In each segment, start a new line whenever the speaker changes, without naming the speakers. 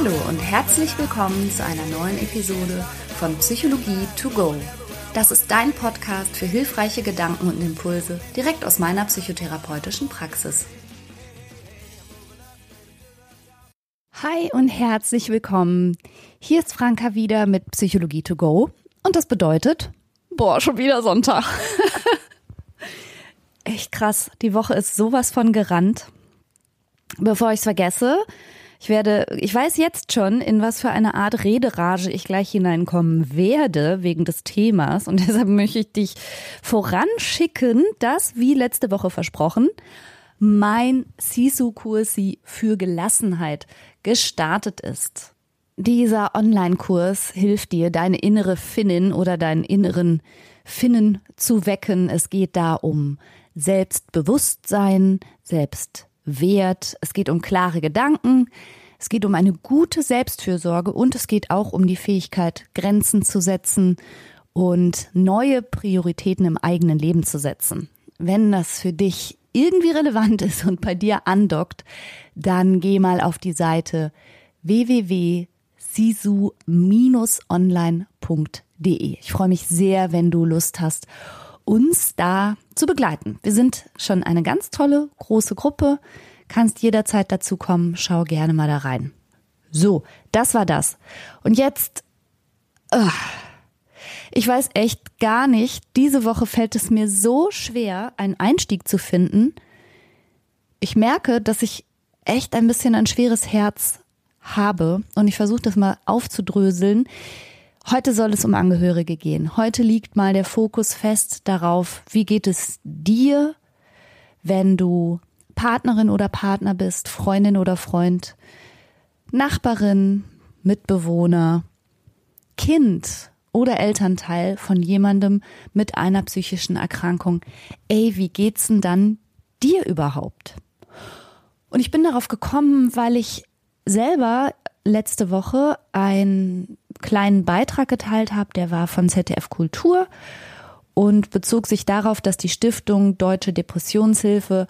Hallo und herzlich willkommen zu einer neuen Episode von Psychologie to go. Das ist dein Podcast für hilfreiche Gedanken und Impulse direkt aus meiner psychotherapeutischen Praxis. Hi und herzlich willkommen. Hier ist Franka wieder mit Psychologie to go und das bedeutet, boah, schon wieder Sonntag. Echt krass, die Woche ist sowas von gerannt. Bevor ich es vergesse, ich werde, ich weiß jetzt schon, in was für eine Art Rederage ich gleich hineinkommen werde wegen des Themas und deshalb möchte ich dich voranschicken, dass, wie letzte Woche versprochen, mein Sisu-Kursi für Gelassenheit gestartet ist. Dieser Online-Kurs hilft dir, deine innere Finnin oder deinen inneren Finnen zu wecken. Es geht da um Selbstbewusstsein, Selbst Wert, es geht um klare Gedanken, es geht um eine gute Selbstfürsorge und es geht auch um die Fähigkeit, Grenzen zu setzen und neue Prioritäten im eigenen Leben zu setzen. Wenn das für dich irgendwie relevant ist und bei dir andockt, dann geh mal auf die Seite www.sisu-online.de. Ich freue mich sehr, wenn du Lust hast uns da zu begleiten. Wir sind schon eine ganz tolle, große Gruppe. Kannst jederzeit dazu kommen. Schau gerne mal da rein. So, das war das. Und jetzt, uh, ich weiß echt gar nicht, diese Woche fällt es mir so schwer, einen Einstieg zu finden. Ich merke, dass ich echt ein bisschen ein schweres Herz habe und ich versuche das mal aufzudröseln. Heute soll es um Angehörige gehen. Heute liegt mal der Fokus fest darauf, wie geht es dir, wenn du Partnerin oder Partner bist, Freundin oder Freund, Nachbarin, Mitbewohner, Kind oder Elternteil von jemandem mit einer psychischen Erkrankung. Ey, wie geht's denn dann dir überhaupt? Und ich bin darauf gekommen, weil ich selber letzte Woche einen kleinen Beitrag geteilt habe, der war von ZDF Kultur und bezog sich darauf, dass die Stiftung Deutsche Depressionshilfe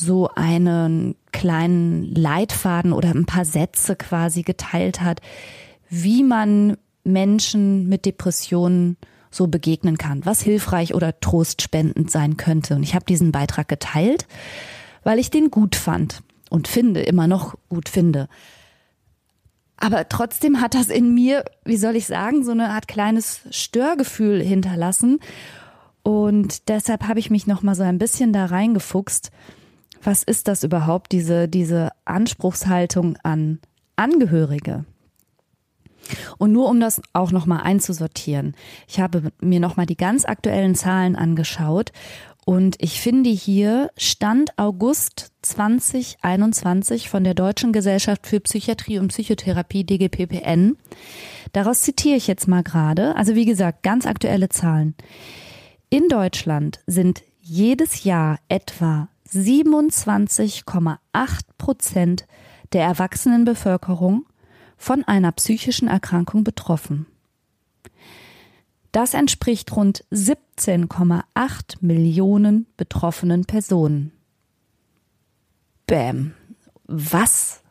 so einen kleinen Leitfaden oder ein paar Sätze quasi geteilt hat, wie man Menschen mit Depressionen so begegnen kann, was hilfreich oder trostspendend sein könnte. Und ich habe diesen Beitrag geteilt, weil ich den gut fand und finde, immer noch gut finde. Aber trotzdem hat das in mir, wie soll ich sagen, so eine Art kleines Störgefühl hinterlassen. Und deshalb habe ich mich noch mal so ein bisschen da reingefuchst. Was ist das überhaupt, diese, diese Anspruchshaltung an Angehörige? Und nur um das auch nochmal einzusortieren. Ich habe mir nochmal die ganz aktuellen Zahlen angeschaut und ich finde hier Stand August 2021 von der Deutschen Gesellschaft für Psychiatrie und Psychotherapie DGPPN. Daraus zitiere ich jetzt mal gerade. Also wie gesagt, ganz aktuelle Zahlen. In Deutschland sind jedes Jahr etwa 27,8 Prozent der erwachsenen Bevölkerung von einer psychischen Erkrankung betroffen. Das entspricht rund 17,8 Millionen betroffenen Personen. Bäm. Was?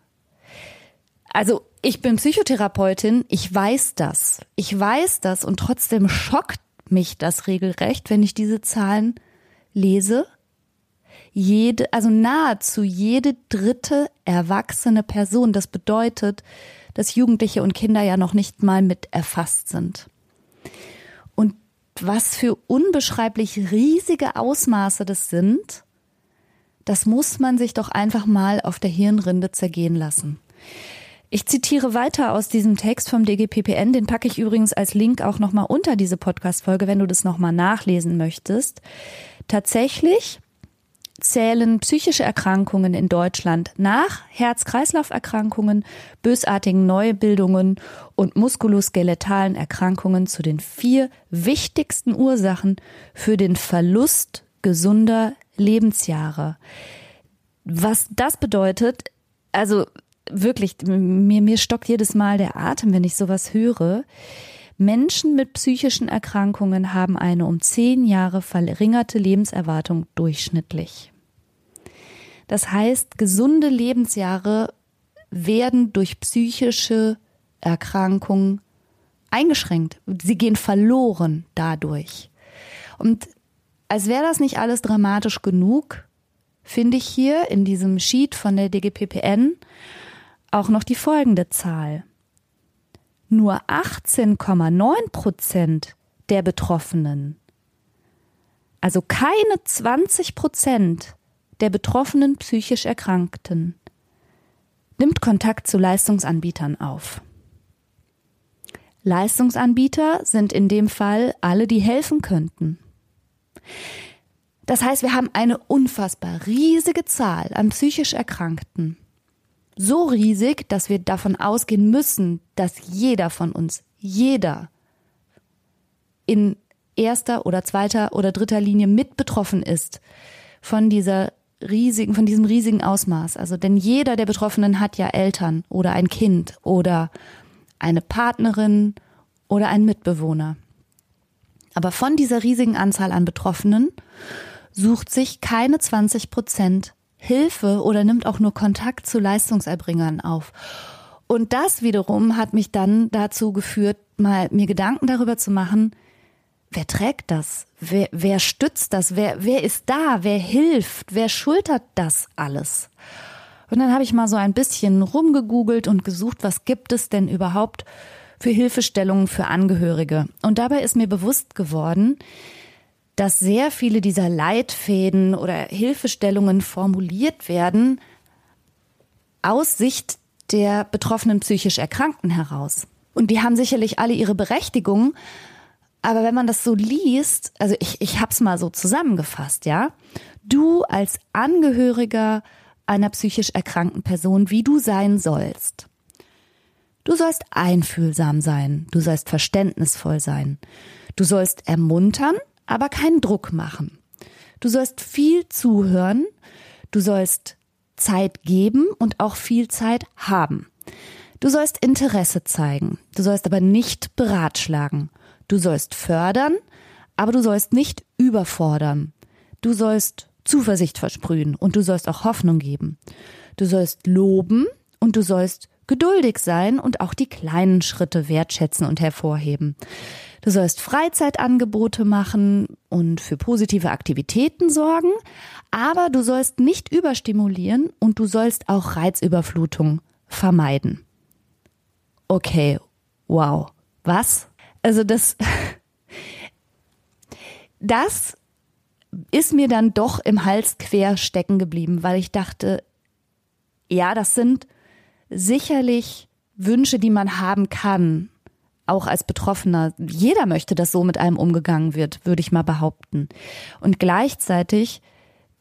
Also, ich bin Psychotherapeutin, ich weiß das. Ich weiß das und trotzdem schockt mich das regelrecht, wenn ich diese Zahlen lese. Jede, also nahezu jede dritte erwachsene Person. Das bedeutet, dass Jugendliche und Kinder ja noch nicht mal mit erfasst sind was für unbeschreiblich riesige Ausmaße das sind, das muss man sich doch einfach mal auf der Hirnrinde zergehen lassen. Ich zitiere weiter aus diesem Text vom DGPPN, den packe ich übrigens als Link auch nochmal unter diese Podcast-Folge, wenn du das nochmal nachlesen möchtest. Tatsächlich zählen psychische Erkrankungen in Deutschland nach Herz-Kreislauf-Erkrankungen, bösartigen Neubildungen und muskuloskeletalen Erkrankungen zu den vier wichtigsten Ursachen für den Verlust gesunder Lebensjahre. Was das bedeutet, also wirklich, mir, mir stockt jedes Mal der Atem, wenn ich sowas höre. Menschen mit psychischen Erkrankungen haben eine um zehn Jahre verringerte Lebenserwartung durchschnittlich. Das heißt, gesunde Lebensjahre werden durch psychische Erkrankungen eingeschränkt. Sie gehen verloren dadurch. Und als wäre das nicht alles dramatisch genug, finde ich hier in diesem Sheet von der DGPPN auch noch die folgende Zahl. Nur 18,9 Prozent der Betroffenen, also keine 20 Prozent der betroffenen psychisch Erkrankten, nimmt Kontakt zu Leistungsanbietern auf. Leistungsanbieter sind in dem Fall alle, die helfen könnten. Das heißt, wir haben eine unfassbar riesige Zahl an psychisch Erkrankten. So riesig, dass wir davon ausgehen müssen, dass jeder von uns, jeder in erster oder zweiter oder dritter Linie mit betroffen ist von dieser riesigen, von diesem riesigen Ausmaß. Also, denn jeder der Betroffenen hat ja Eltern oder ein Kind oder eine Partnerin oder einen Mitbewohner. Aber von dieser riesigen Anzahl an Betroffenen sucht sich keine 20 Prozent Hilfe oder nimmt auch nur Kontakt zu Leistungserbringern auf. Und das wiederum hat mich dann dazu geführt, mal mir Gedanken darüber zu machen, wer trägt das? Wer, wer stützt das? Wer, wer ist da? Wer hilft? Wer schultert das alles? Und dann habe ich mal so ein bisschen rumgegoogelt und gesucht, was gibt es denn überhaupt für Hilfestellungen für Angehörige. Und dabei ist mir bewusst geworden, dass sehr viele dieser Leitfäden oder Hilfestellungen formuliert werden aus Sicht der betroffenen psychisch Erkrankten heraus. Und die haben sicherlich alle ihre Berechtigung, aber wenn man das so liest, also ich, ich hab's mal so zusammengefasst, ja. Du als Angehöriger einer psychisch erkrankten Person, wie du sein sollst. Du sollst einfühlsam sein, du sollst verständnisvoll sein, du sollst ermuntern, aber keinen Druck machen. Du sollst viel zuhören, du sollst Zeit geben und auch viel Zeit haben. Du sollst Interesse zeigen, du sollst aber nicht beratschlagen. Du sollst fördern, aber du sollst nicht überfordern. Du sollst Zuversicht versprühen und du sollst auch Hoffnung geben. Du sollst loben und du sollst geduldig sein und auch die kleinen Schritte wertschätzen und hervorheben. Du sollst Freizeitangebote machen und für positive Aktivitäten sorgen, aber du sollst nicht überstimulieren und du sollst auch Reizüberflutung vermeiden. Okay, wow. Was? Also das, das ist mir dann doch im Hals quer stecken geblieben, weil ich dachte, ja, das sind sicherlich Wünsche, die man haben kann, auch als Betroffener. Jeder möchte, dass so mit einem umgegangen wird, würde ich mal behaupten. Und gleichzeitig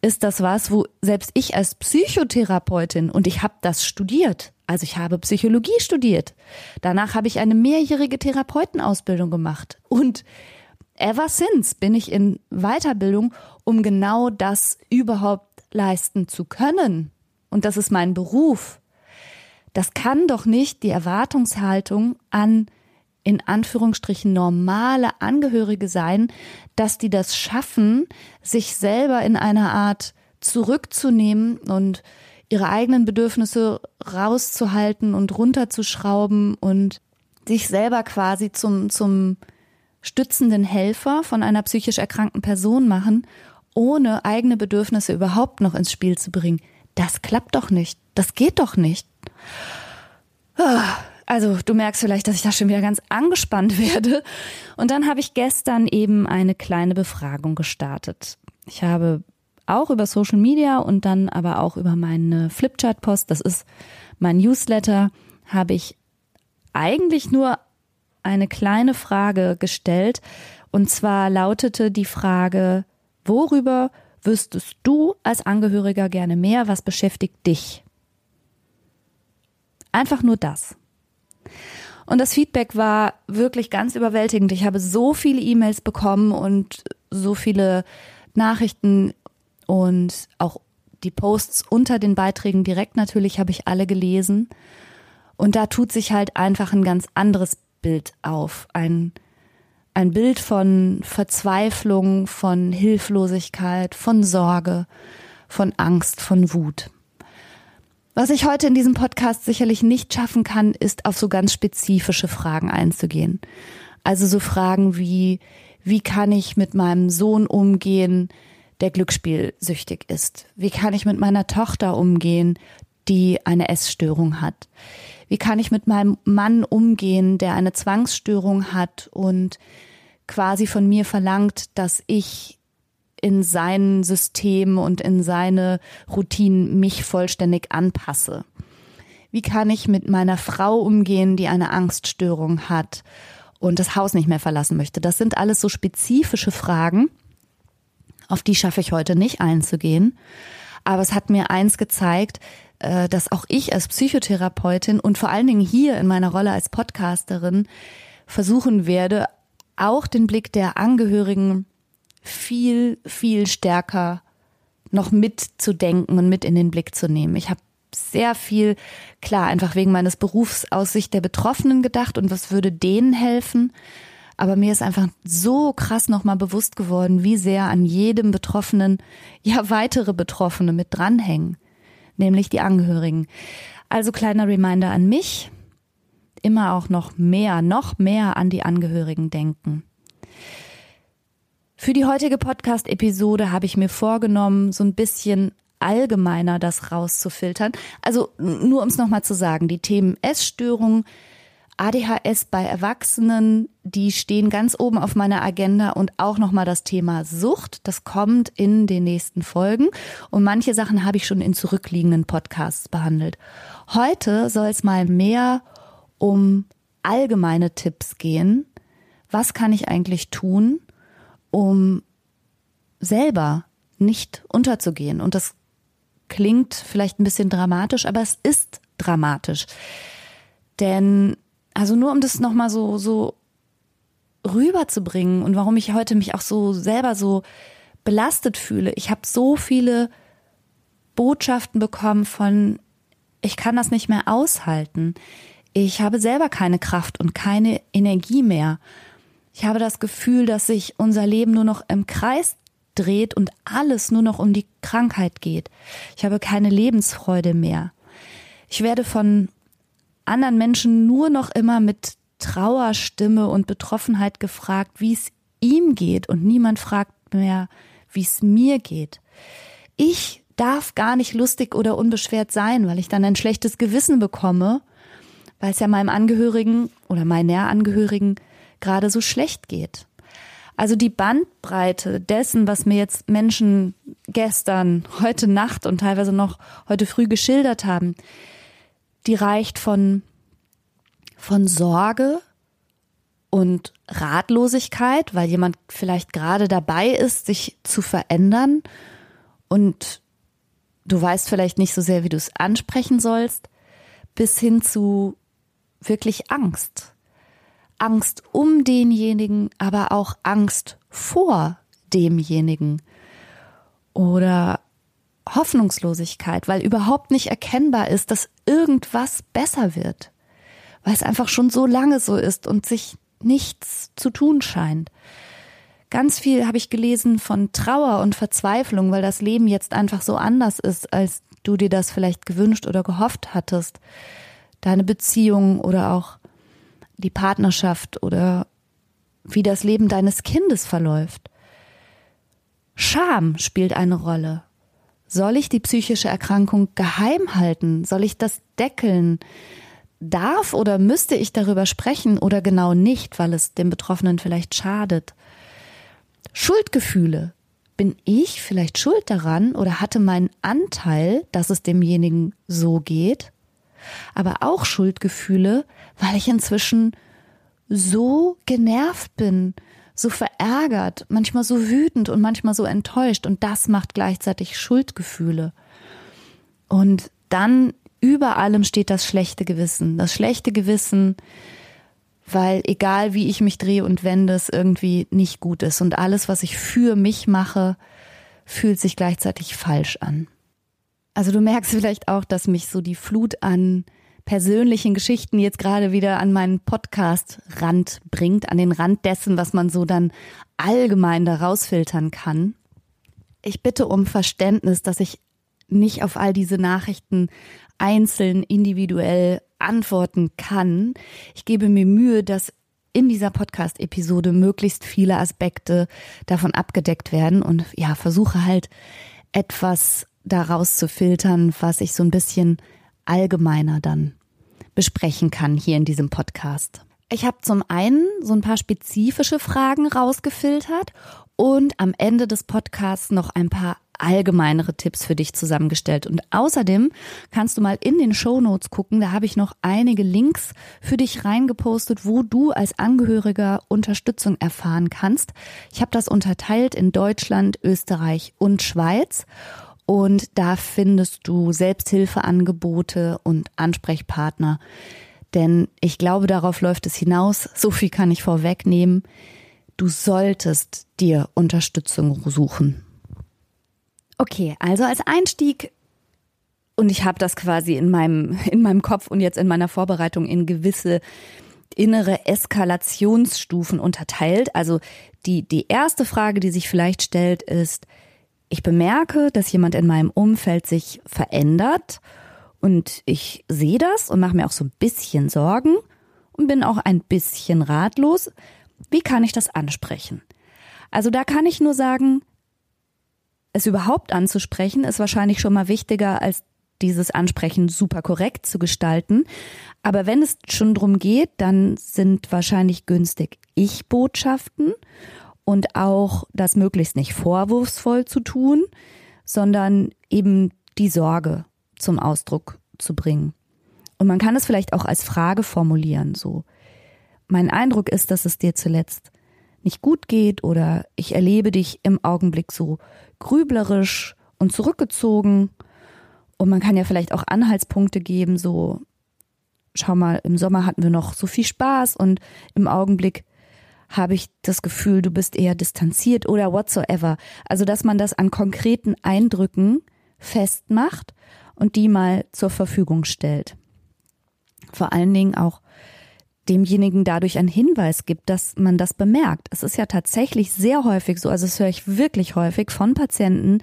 ist das was, wo selbst ich als Psychotherapeutin und ich habe das studiert. Also ich habe Psychologie studiert. Danach habe ich eine mehrjährige Therapeutenausbildung gemacht und ever since bin ich in Weiterbildung, um genau das überhaupt leisten zu können. Und das ist mein Beruf. Das kann doch nicht die Erwartungshaltung an in Anführungsstrichen normale Angehörige sein, dass die das schaffen, sich selber in einer Art zurückzunehmen und ihre eigenen Bedürfnisse rauszuhalten und runterzuschrauben und sich selber quasi zum, zum stützenden Helfer von einer psychisch erkrankten Person machen, ohne eigene Bedürfnisse überhaupt noch ins Spiel zu bringen. Das klappt doch nicht. Das geht doch nicht. Also du merkst vielleicht, dass ich da schon wieder ganz angespannt werde. Und dann habe ich gestern eben eine kleine Befragung gestartet. Ich habe auch über Social Media und dann aber auch über meine Flipchart-Post, das ist mein Newsletter, habe ich eigentlich nur eine kleine Frage gestellt. Und zwar lautete die Frage, worüber wüsstest du als Angehöriger gerne mehr? Was beschäftigt dich? Einfach nur das. Und das Feedback war wirklich ganz überwältigend. Ich habe so viele E-Mails bekommen und so viele Nachrichten und auch die Posts unter den Beiträgen direkt natürlich habe ich alle gelesen. Und da tut sich halt einfach ein ganz anderes Bild auf. Ein, ein Bild von Verzweiflung, von Hilflosigkeit, von Sorge, von Angst, von Wut. Was ich heute in diesem Podcast sicherlich nicht schaffen kann, ist auf so ganz spezifische Fragen einzugehen. Also so Fragen wie, wie kann ich mit meinem Sohn umgehen, der glücksspielsüchtig ist? Wie kann ich mit meiner Tochter umgehen, die eine Essstörung hat? Wie kann ich mit meinem Mann umgehen, der eine Zwangsstörung hat und quasi von mir verlangt, dass ich in sein System und in seine Routinen mich vollständig anpasse? Wie kann ich mit meiner Frau umgehen, die eine Angststörung hat und das Haus nicht mehr verlassen möchte? Das sind alles so spezifische Fragen, auf die schaffe ich heute nicht einzugehen. Aber es hat mir eins gezeigt, äh, dass auch ich als Psychotherapeutin und vor allen Dingen hier in meiner Rolle als Podcasterin versuchen werde, auch den Blick der Angehörigen viel, viel stärker noch mitzudenken und mit in den Blick zu nehmen. Ich habe sehr viel, klar, einfach wegen meines Berufs aus Sicht der Betroffenen gedacht und was würde denen helfen. Aber mir ist einfach so krass nochmal bewusst geworden, wie sehr an jedem Betroffenen ja weitere Betroffene mit dranhängen, nämlich die Angehörigen. Also kleiner Reminder an mich, immer auch noch mehr, noch mehr an die Angehörigen denken. Für die heutige Podcast-Episode habe ich mir vorgenommen, so ein bisschen allgemeiner das rauszufiltern. Also nur um es nochmal zu sagen, die Themen Essstörung, ADHS bei Erwachsenen, die stehen ganz oben auf meiner Agenda und auch nochmal das Thema Sucht. Das kommt in den nächsten Folgen und manche Sachen habe ich schon in zurückliegenden Podcasts behandelt. Heute soll es mal mehr um allgemeine Tipps gehen. Was kann ich eigentlich tun, um selber nicht unterzugehen. Und das klingt vielleicht ein bisschen dramatisch, aber es ist dramatisch. Denn, also nur um das nochmal so, so rüberzubringen und warum ich heute mich auch so selber so belastet fühle. Ich habe so viele Botschaften bekommen von, ich kann das nicht mehr aushalten. Ich habe selber keine Kraft und keine Energie mehr. Ich habe das Gefühl, dass sich unser Leben nur noch im Kreis dreht und alles nur noch um die Krankheit geht. Ich habe keine Lebensfreude mehr. Ich werde von anderen Menschen nur noch immer mit Trauerstimme und Betroffenheit gefragt, wie es ihm geht und niemand fragt mehr, wie es mir geht. Ich darf gar nicht lustig oder unbeschwert sein, weil ich dann ein schlechtes Gewissen bekomme, weil es ja meinem Angehörigen oder meiner Angehörigen gerade so schlecht geht. Also die Bandbreite dessen, was mir jetzt Menschen gestern, heute Nacht und teilweise noch heute früh geschildert haben, die reicht von, von Sorge und Ratlosigkeit, weil jemand vielleicht gerade dabei ist, sich zu verändern und du weißt vielleicht nicht so sehr, wie du es ansprechen sollst, bis hin zu wirklich Angst. Angst um denjenigen, aber auch Angst vor demjenigen oder Hoffnungslosigkeit, weil überhaupt nicht erkennbar ist, dass irgendwas besser wird, weil es einfach schon so lange so ist und sich nichts zu tun scheint. Ganz viel habe ich gelesen von Trauer und Verzweiflung, weil das Leben jetzt einfach so anders ist, als du dir das vielleicht gewünscht oder gehofft hattest. Deine Beziehung oder auch die Partnerschaft oder wie das Leben deines Kindes verläuft. Scham spielt eine Rolle. Soll ich die psychische Erkrankung geheim halten? Soll ich das deckeln? Darf oder müsste ich darüber sprechen oder genau nicht, weil es dem Betroffenen vielleicht schadet? Schuldgefühle. Bin ich vielleicht schuld daran oder hatte meinen Anteil, dass es demjenigen so geht? Aber auch Schuldgefühle, weil ich inzwischen so genervt bin, so verärgert, manchmal so wütend und manchmal so enttäuscht und das macht gleichzeitig Schuldgefühle. Und dann über allem steht das schlechte Gewissen. Das schlechte Gewissen, weil egal wie ich mich drehe und wende, es irgendwie nicht gut ist. Und alles, was ich für mich mache, fühlt sich gleichzeitig falsch an. Also du merkst vielleicht auch, dass mich so die Flut an persönlichen Geschichten jetzt gerade wieder an meinen Podcast-Rand bringt, an den Rand dessen, was man so dann allgemein da rausfiltern kann. Ich bitte um Verständnis, dass ich nicht auf all diese Nachrichten einzeln, individuell antworten kann. Ich gebe mir Mühe, dass in dieser Podcast-Episode möglichst viele Aspekte davon abgedeckt werden und ja, versuche halt etwas daraus zu filtern, was ich so ein bisschen allgemeiner dann besprechen kann hier in diesem Podcast. Ich habe zum einen so ein paar spezifische Fragen rausgefiltert und am Ende des Podcasts noch ein paar allgemeinere Tipps für dich zusammengestellt. Und außerdem kannst du mal in den Show Notes gucken. Da habe ich noch einige Links für dich reingepostet, wo du als Angehöriger Unterstützung erfahren kannst. Ich habe das unterteilt in Deutschland, Österreich und Schweiz. Und da findest du Selbsthilfeangebote und Ansprechpartner. Denn ich glaube, darauf läuft es hinaus. So viel kann ich vorwegnehmen. Du solltest dir Unterstützung suchen. Okay, also als Einstieg und ich habe das quasi in meinem in meinem Kopf und jetzt in meiner Vorbereitung in gewisse innere Eskalationsstufen unterteilt. Also die die erste Frage, die sich vielleicht stellt, ist: Ich bemerke, dass jemand in meinem Umfeld sich verändert und ich sehe das und mache mir auch so ein bisschen Sorgen und bin auch ein bisschen ratlos. Wie kann ich das ansprechen? Also da kann ich nur sagen, es überhaupt anzusprechen, ist wahrscheinlich schon mal wichtiger, als dieses Ansprechen super korrekt zu gestalten. Aber wenn es schon drum geht, dann sind wahrscheinlich günstig Ich-Botschaften und auch das möglichst nicht vorwurfsvoll zu tun, sondern eben die Sorge zum Ausdruck zu bringen. Und man kann es vielleicht auch als Frage formulieren, so. Mein Eindruck ist, dass es dir zuletzt nicht gut geht oder ich erlebe dich im Augenblick so grüblerisch und zurückgezogen. Und man kann ja vielleicht auch Anhaltspunkte geben, so, schau mal, im Sommer hatten wir noch so viel Spaß und im Augenblick habe ich das Gefühl, du bist eher distanziert oder whatsoever. Also, dass man das an konkreten Eindrücken festmacht und die mal zur Verfügung stellt. Vor allen Dingen auch demjenigen dadurch einen Hinweis gibt, dass man das bemerkt. Es ist ja tatsächlich sehr häufig so, also das höre ich wirklich häufig von Patienten,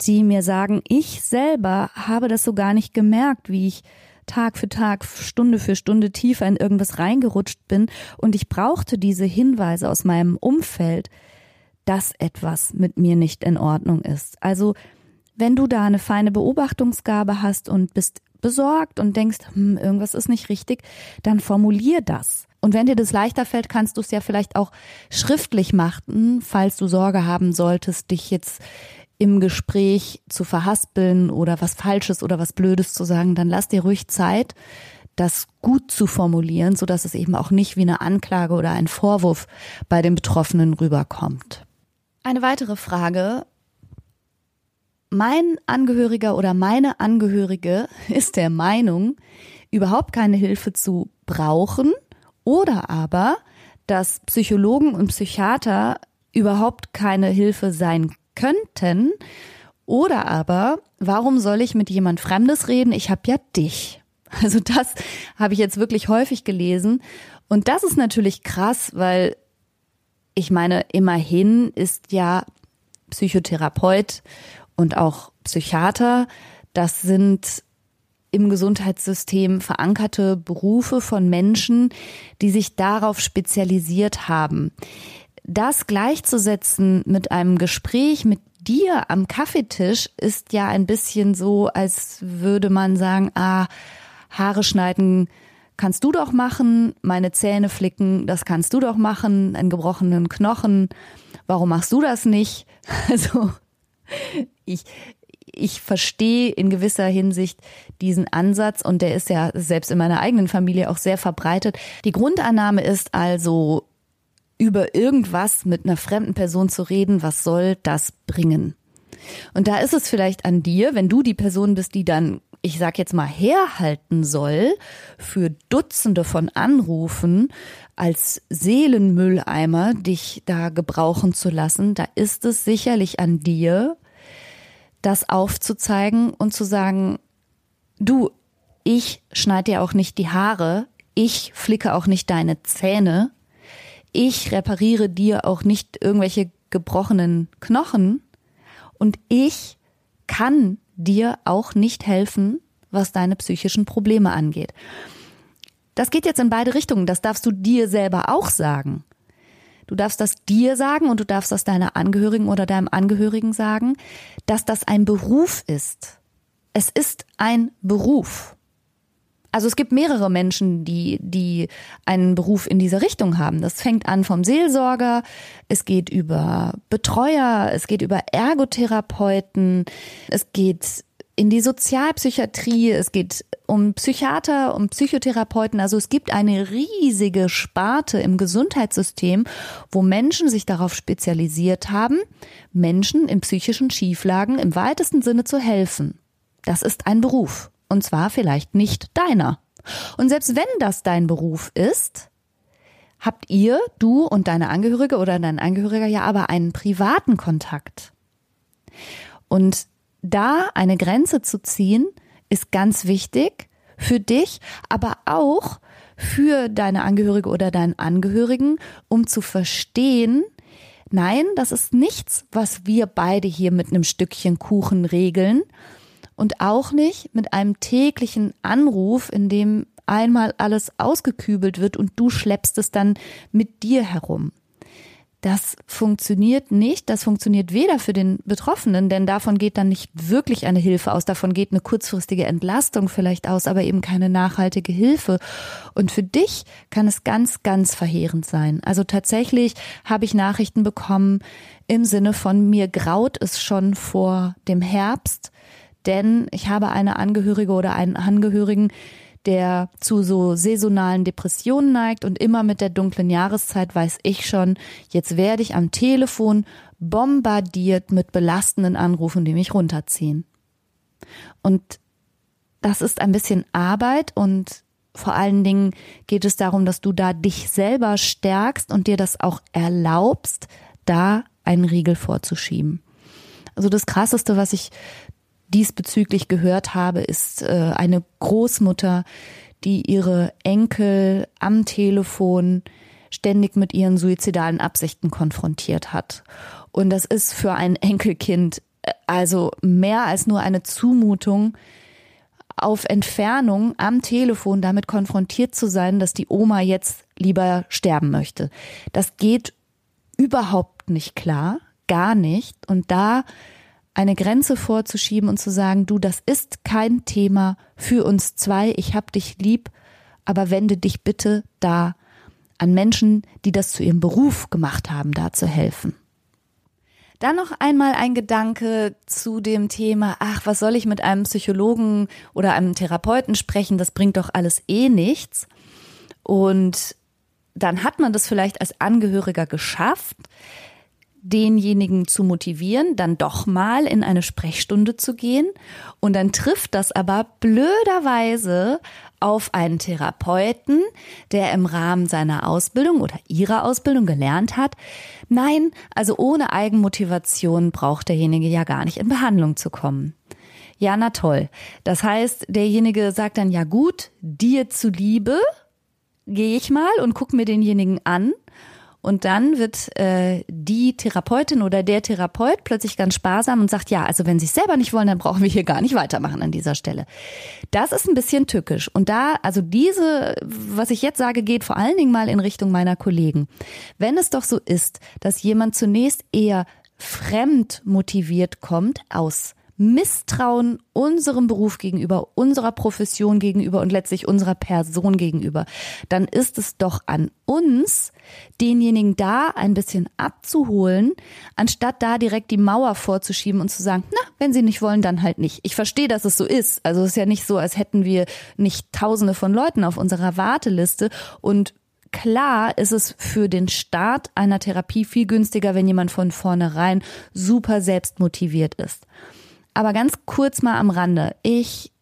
die mir sagen, ich selber habe das so gar nicht gemerkt, wie ich Tag für Tag, Stunde für Stunde tiefer in irgendwas reingerutscht bin und ich brauchte diese Hinweise aus meinem Umfeld, dass etwas mit mir nicht in Ordnung ist. Also wenn du da eine feine Beobachtungsgabe hast und bist besorgt und denkst, hm, irgendwas ist nicht richtig, dann formulier das. Und wenn dir das leichter fällt, kannst du es ja vielleicht auch schriftlich machen, falls du Sorge haben solltest, dich jetzt im Gespräch zu verhaspeln oder was Falsches oder was Blödes zu sagen, dann lass dir ruhig Zeit, das gut zu formulieren, so dass es eben auch nicht wie eine Anklage oder ein Vorwurf bei den Betroffenen rüberkommt. Eine weitere Frage, mein Angehöriger oder meine Angehörige ist der Meinung, überhaupt keine Hilfe zu brauchen oder aber, dass Psychologen und Psychiater überhaupt keine Hilfe sein könnten oder aber, warum soll ich mit jemand Fremdes reden? Ich habe ja dich. Also das habe ich jetzt wirklich häufig gelesen und das ist natürlich krass, weil ich meine, immerhin ist ja Psychotherapeut und auch Psychiater. Das sind im Gesundheitssystem verankerte Berufe von Menschen, die sich darauf spezialisiert haben. Das gleichzusetzen mit einem Gespräch mit dir am Kaffeetisch ist ja ein bisschen so, als würde man sagen, ah, Haare schneiden kannst du doch machen, meine Zähne flicken, das kannst du doch machen, einen gebrochenen Knochen, warum machst du das nicht? Also ich, ich verstehe in gewisser Hinsicht diesen Ansatz und der ist ja selbst in meiner eigenen Familie auch sehr verbreitet. Die Grundannahme ist also, über irgendwas mit einer fremden Person zu reden, was soll das bringen? Und da ist es vielleicht an dir, wenn du die Person bist, die dann, ich sag jetzt mal, herhalten soll für Dutzende von Anrufen als Seelenmülleimer dich da gebrauchen zu lassen, da ist es sicherlich an dir, das aufzuzeigen und zu sagen, du, ich schneide dir auch nicht die Haare, ich flicke auch nicht deine Zähne, ich repariere dir auch nicht irgendwelche gebrochenen Knochen und ich kann dir auch nicht helfen, was deine psychischen Probleme angeht. Das geht jetzt in beide Richtungen. Das darfst du dir selber auch sagen. Du darfst das dir sagen und du darfst das deiner Angehörigen oder deinem Angehörigen sagen, dass das ein Beruf ist. Es ist ein Beruf. Also es gibt mehrere Menschen, die, die einen Beruf in dieser Richtung haben. Das fängt an vom Seelsorger, es geht über Betreuer, es geht über Ergotherapeuten, es geht in die Sozialpsychiatrie, es geht um Psychiater, um Psychotherapeuten. Also es gibt eine riesige Sparte im Gesundheitssystem, wo Menschen sich darauf spezialisiert haben, Menschen in psychischen Schieflagen im weitesten Sinne zu helfen. Das ist ein Beruf. Und zwar vielleicht nicht deiner. Und selbst wenn das dein Beruf ist, habt ihr, du und deine Angehörige oder dein Angehöriger ja aber einen privaten Kontakt. Und da eine Grenze zu ziehen, ist ganz wichtig für dich, aber auch für deine Angehörige oder deinen Angehörigen, um zu verstehen, nein, das ist nichts, was wir beide hier mit einem Stückchen Kuchen regeln und auch nicht mit einem täglichen Anruf, in dem einmal alles ausgekübelt wird und du schleppst es dann mit dir herum. Das funktioniert nicht. Das funktioniert weder für den Betroffenen, denn davon geht dann nicht wirklich eine Hilfe aus. Davon geht eine kurzfristige Entlastung vielleicht aus, aber eben keine nachhaltige Hilfe. Und für dich kann es ganz, ganz verheerend sein. Also tatsächlich habe ich Nachrichten bekommen im Sinne von mir graut es schon vor dem Herbst, denn ich habe eine Angehörige oder einen Angehörigen, der zu so saisonalen Depressionen neigt und immer mit der dunklen Jahreszeit weiß ich schon, jetzt werde ich am Telefon bombardiert mit belastenden Anrufen, die mich runterziehen. Und das ist ein bisschen Arbeit und vor allen Dingen geht es darum, dass du da dich selber stärkst und dir das auch erlaubst, da einen Riegel vorzuschieben. Also das Krasseste, was ich diesbezüglich gehört habe, ist äh, eine Großmutter, die ihre Enkel am Telefon ständig mit ihren suizidalen Absichten konfrontiert hat. Und das ist für ein Enkelkind äh, also mehr als nur eine Zumutung, auf Entfernung am Telefon damit konfrontiert zu sein, dass die Oma jetzt lieber sterben möchte. Das geht überhaupt nicht klar, gar nicht. Und da eine Grenze vorzuschieben und zu sagen, du, das ist kein Thema für uns zwei, ich hab dich lieb, aber wende dich bitte da an Menschen, die das zu ihrem Beruf gemacht haben, da zu helfen. Dann noch einmal ein Gedanke zu dem Thema, ach, was soll ich mit einem Psychologen oder einem Therapeuten sprechen, das bringt doch alles eh nichts. Und dann hat man das vielleicht als Angehöriger geschafft, denjenigen zu motivieren, dann doch mal in eine Sprechstunde zu gehen. Und dann trifft das aber blöderweise auf einen Therapeuten, der im Rahmen seiner Ausbildung oder ihrer Ausbildung gelernt hat, nein, also ohne Eigenmotivation braucht derjenige ja gar nicht in Behandlung zu kommen. Ja, na toll. Das heißt, derjenige sagt dann, ja gut, dir zuliebe, gehe ich mal und guck mir denjenigen an und dann wird äh, die Therapeutin oder der Therapeut plötzlich ganz sparsam und sagt, ja, also wenn Sie es selber nicht wollen, dann brauchen wir hier gar nicht weitermachen an dieser Stelle. Das ist ein bisschen tückisch. Und da, also diese, was ich jetzt sage, geht vor allen Dingen mal in Richtung meiner Kollegen. Wenn es doch so ist, dass jemand zunächst eher fremd motiviert kommt aus Misstrauen unserem Beruf gegenüber, unserer Profession gegenüber und letztlich unserer Person gegenüber, dann ist es doch an uns, denjenigen da ein bisschen abzuholen, anstatt da direkt die Mauer vorzuschieben und zu sagen, na, wenn sie nicht wollen, dann halt nicht. Ich verstehe, dass es so ist. Also es ist ja nicht so, als hätten wir nicht tausende von Leuten auf unserer Warteliste und Klar ist es für den Start einer Therapie viel günstiger, wenn jemand von vornherein super selbstmotiviert ist. Aber ganz kurz mal am Rande. Ich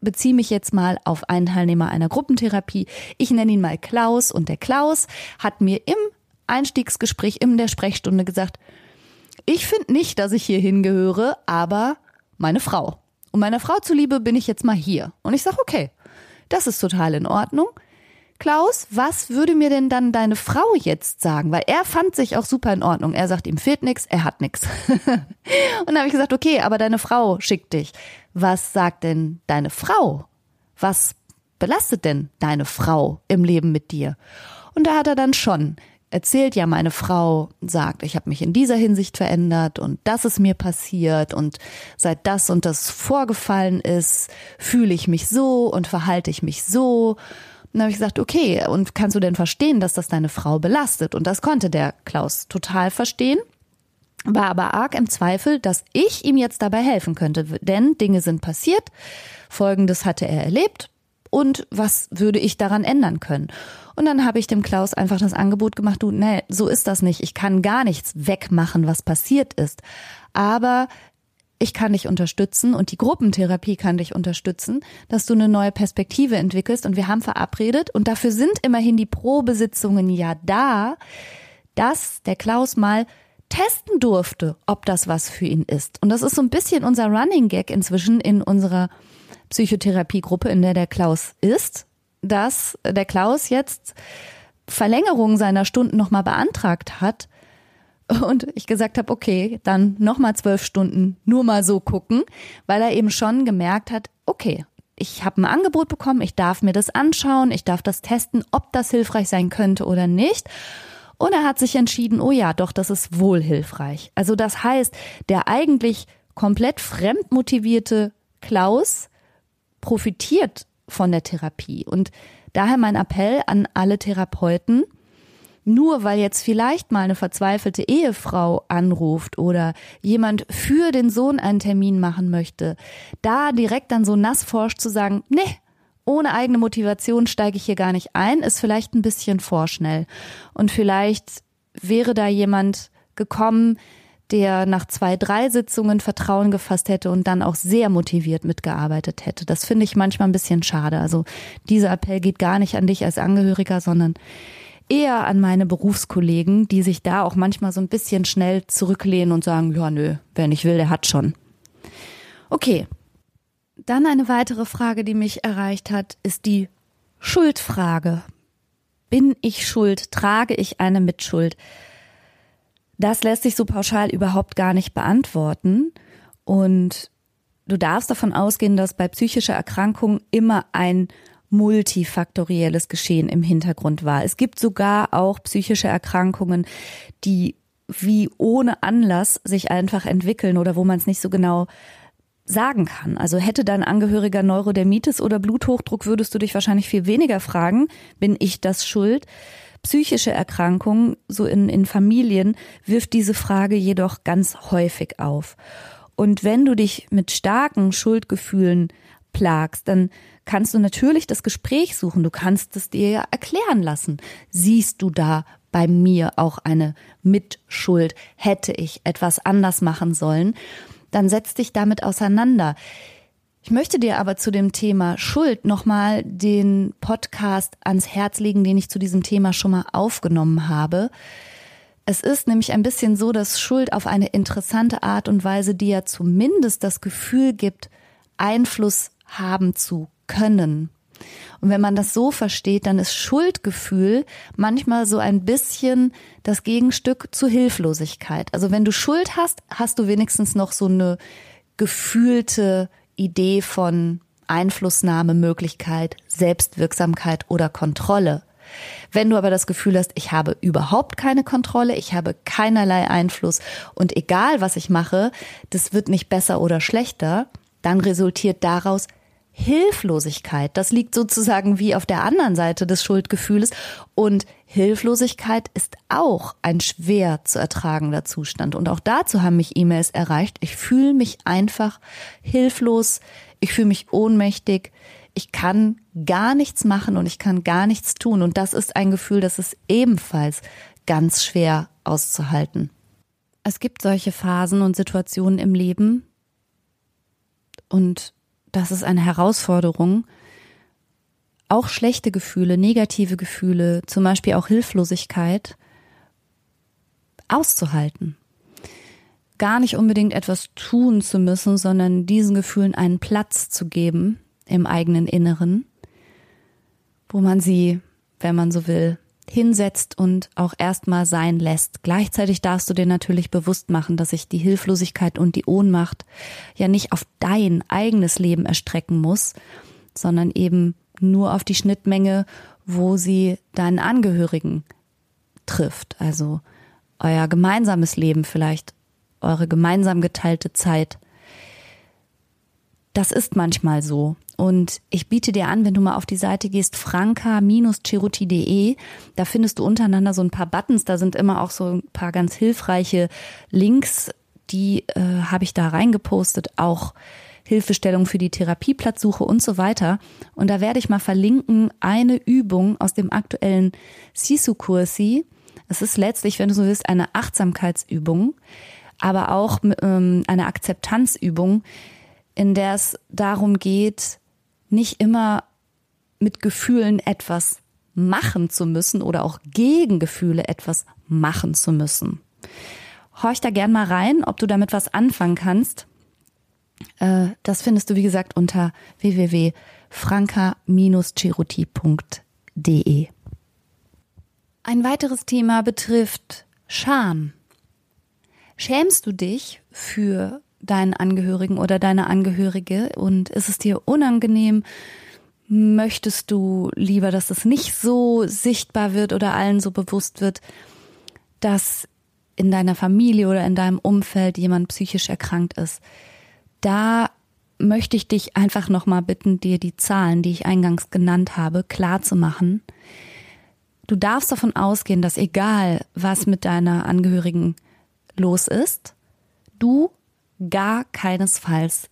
beziehe mich jetzt mal auf einen Teilnehmer einer Gruppentherapie. Ich nenne ihn mal Klaus und der Klaus hat mir im Einstiegsgespräch in der Sprechstunde gesagt, ich finde nicht, dass ich hier hingehöre, aber meine Frau. Und meiner Frau zuliebe bin ich jetzt mal hier. Und ich sage, okay, das ist total in Ordnung. Klaus, was würde mir denn dann deine Frau jetzt sagen? Weil er fand sich auch super in Ordnung. Er sagt, ihm fehlt nichts, er hat nichts. und dann habe ich gesagt, okay, aber deine Frau schickt dich. Was sagt denn deine Frau? Was belastet denn deine Frau im Leben mit dir? Und da hat er dann schon erzählt, ja, meine Frau sagt, ich habe mich in dieser Hinsicht verändert und das ist mir passiert und seit das und das vorgefallen ist, fühle ich mich so und verhalte ich mich so. Und dann habe ich gesagt, okay, und kannst du denn verstehen, dass das deine Frau belastet? Und das konnte der Klaus total verstehen, war aber arg im Zweifel, dass ich ihm jetzt dabei helfen könnte. Denn Dinge sind passiert, Folgendes hatte er erlebt und was würde ich daran ändern können? Und dann habe ich dem Klaus einfach das Angebot gemacht, du, nee, so ist das nicht. Ich kann gar nichts wegmachen, was passiert ist. Aber ich kann dich unterstützen und die Gruppentherapie kann dich unterstützen, dass du eine neue Perspektive entwickelst. Und wir haben verabredet, und dafür sind immerhin die Probesitzungen ja da, dass der Klaus mal testen durfte, ob das was für ihn ist. Und das ist so ein bisschen unser Running Gag inzwischen in unserer Psychotherapiegruppe, in der der Klaus ist, dass der Klaus jetzt Verlängerung seiner Stunden nochmal beantragt hat, und ich gesagt habe, okay, dann nochmal zwölf Stunden nur mal so gucken, weil er eben schon gemerkt hat, okay, ich habe ein Angebot bekommen, ich darf mir das anschauen, ich darf das testen, ob das hilfreich sein könnte oder nicht. Und er hat sich entschieden, oh ja, doch, das ist wohl hilfreich. Also das heißt, der eigentlich komplett fremd motivierte Klaus profitiert von der Therapie. Und daher mein Appell an alle Therapeuten, nur weil jetzt vielleicht mal eine verzweifelte Ehefrau anruft oder jemand für den Sohn einen Termin machen möchte, da direkt dann so nass forscht zu sagen, nee, ohne eigene Motivation steige ich hier gar nicht ein, ist vielleicht ein bisschen vorschnell. Und vielleicht wäre da jemand gekommen, der nach zwei, drei Sitzungen Vertrauen gefasst hätte und dann auch sehr motiviert mitgearbeitet hätte. Das finde ich manchmal ein bisschen schade. Also dieser Appell geht gar nicht an dich als Angehöriger, sondern eher an meine Berufskollegen, die sich da auch manchmal so ein bisschen schnell zurücklehnen und sagen, ja, nö, wer nicht will, der hat schon. Okay. Dann eine weitere Frage, die mich erreicht hat, ist die Schuldfrage. Bin ich schuld? Trage ich eine Mitschuld? Das lässt sich so pauschal überhaupt gar nicht beantworten. Und du darfst davon ausgehen, dass bei psychischer Erkrankung immer ein multifaktorielles Geschehen im Hintergrund war. Es gibt sogar auch psychische Erkrankungen, die wie ohne Anlass sich einfach entwickeln oder wo man es nicht so genau sagen kann. Also hätte dein Angehöriger Neurodermitis oder Bluthochdruck, würdest du dich wahrscheinlich viel weniger fragen, bin ich das schuld? Psychische Erkrankungen, so in, in Familien, wirft diese Frage jedoch ganz häufig auf. Und wenn du dich mit starken Schuldgefühlen plagst, dann kannst du natürlich das Gespräch suchen. Du kannst es dir ja erklären lassen. Siehst du da bei mir auch eine Mitschuld? Hätte ich etwas anders machen sollen? Dann setz dich damit auseinander. Ich möchte dir aber zu dem Thema Schuld nochmal den Podcast ans Herz legen, den ich zu diesem Thema schon mal aufgenommen habe. Es ist nämlich ein bisschen so, dass Schuld auf eine interessante Art und Weise dir ja zumindest das Gefühl gibt, Einfluss haben zu können. Und wenn man das so versteht, dann ist Schuldgefühl manchmal so ein bisschen das Gegenstück zu Hilflosigkeit. Also wenn du Schuld hast, hast du wenigstens noch so eine gefühlte Idee von Einflussnahme, Möglichkeit, Selbstwirksamkeit oder Kontrolle. Wenn du aber das Gefühl hast, ich habe überhaupt keine Kontrolle, ich habe keinerlei Einfluss und egal was ich mache, das wird nicht besser oder schlechter, dann resultiert daraus Hilflosigkeit. Das liegt sozusagen wie auf der anderen Seite des Schuldgefühles. Und Hilflosigkeit ist auch ein schwer zu ertragender Zustand. Und auch dazu haben mich E-Mails erreicht. Ich fühle mich einfach hilflos. Ich fühle mich ohnmächtig. Ich kann gar nichts machen und ich kann gar nichts tun. Und das ist ein Gefühl, das ist ebenfalls ganz schwer auszuhalten. Es gibt solche Phasen und Situationen im Leben. Und das ist eine Herausforderung, auch schlechte Gefühle, negative Gefühle, zum Beispiel auch Hilflosigkeit, auszuhalten. Gar nicht unbedingt etwas tun zu müssen, sondern diesen Gefühlen einen Platz zu geben im eigenen Inneren, wo man sie wenn man so will, hinsetzt und auch erstmal sein lässt. Gleichzeitig darfst du dir natürlich bewusst machen, dass sich die Hilflosigkeit und die Ohnmacht ja nicht auf dein eigenes Leben erstrecken muss, sondern eben nur auf die Schnittmenge, wo sie deinen Angehörigen trifft. Also euer gemeinsames Leben vielleicht, eure gemeinsam geteilte Zeit. Das ist manchmal so. Und ich biete dir an, wenn du mal auf die Seite gehst, franka-cheruti.de, da findest du untereinander so ein paar Buttons, da sind immer auch so ein paar ganz hilfreiche Links, die äh, habe ich da reingepostet, auch Hilfestellung für die Therapieplatzsuche und so weiter. Und da werde ich mal verlinken eine Übung aus dem aktuellen Sisu-Kursi. Es ist letztlich, wenn du so willst, eine Achtsamkeitsübung, aber auch ähm, eine Akzeptanzübung, in der es darum geht, nicht immer mit Gefühlen etwas machen zu müssen oder auch gegen Gefühle etwas machen zu müssen. Horch da gern mal rein, ob du damit was anfangen kannst. Äh, das findest du, wie gesagt, unter www.franka-cheruti.de. Ein weiteres Thema betrifft Scham. Schämst du dich für deinen Angehörigen oder deine Angehörige und ist es dir unangenehm? Möchtest du lieber, dass es nicht so sichtbar wird oder allen so bewusst wird, dass in deiner Familie oder in deinem Umfeld jemand psychisch erkrankt ist? Da möchte ich dich einfach nochmal bitten, dir die Zahlen, die ich eingangs genannt habe, klar zu machen. Du darfst davon ausgehen, dass egal was mit deiner Angehörigen los ist, du gar keinesfalls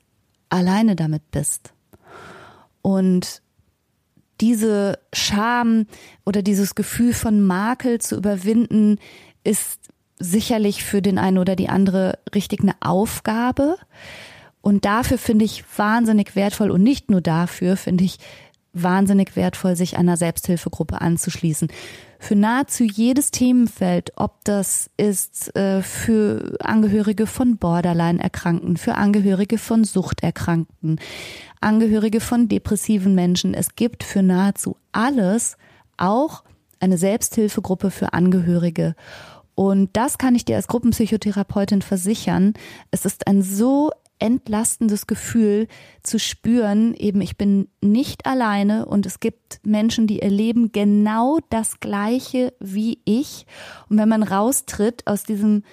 alleine damit bist. Und diese Scham oder dieses Gefühl von Makel zu überwinden, ist sicherlich für den einen oder die andere richtig eine Aufgabe. Und dafür finde ich wahnsinnig wertvoll und nicht nur dafür finde ich wahnsinnig wertvoll, sich einer Selbsthilfegruppe anzuschließen. Für nahezu jedes Themenfeld, ob das ist äh, für Angehörige von Borderline-Erkrankten, für Angehörige von Suchterkrankten, Angehörige von depressiven Menschen. Es gibt für nahezu alles auch eine Selbsthilfegruppe für Angehörige. Und das kann ich dir als Gruppenpsychotherapeutin versichern. Es ist ein so entlastendes Gefühl zu spüren, eben ich bin nicht alleine und es gibt Menschen, die erleben genau das Gleiche wie ich. Und wenn man raustritt aus diesem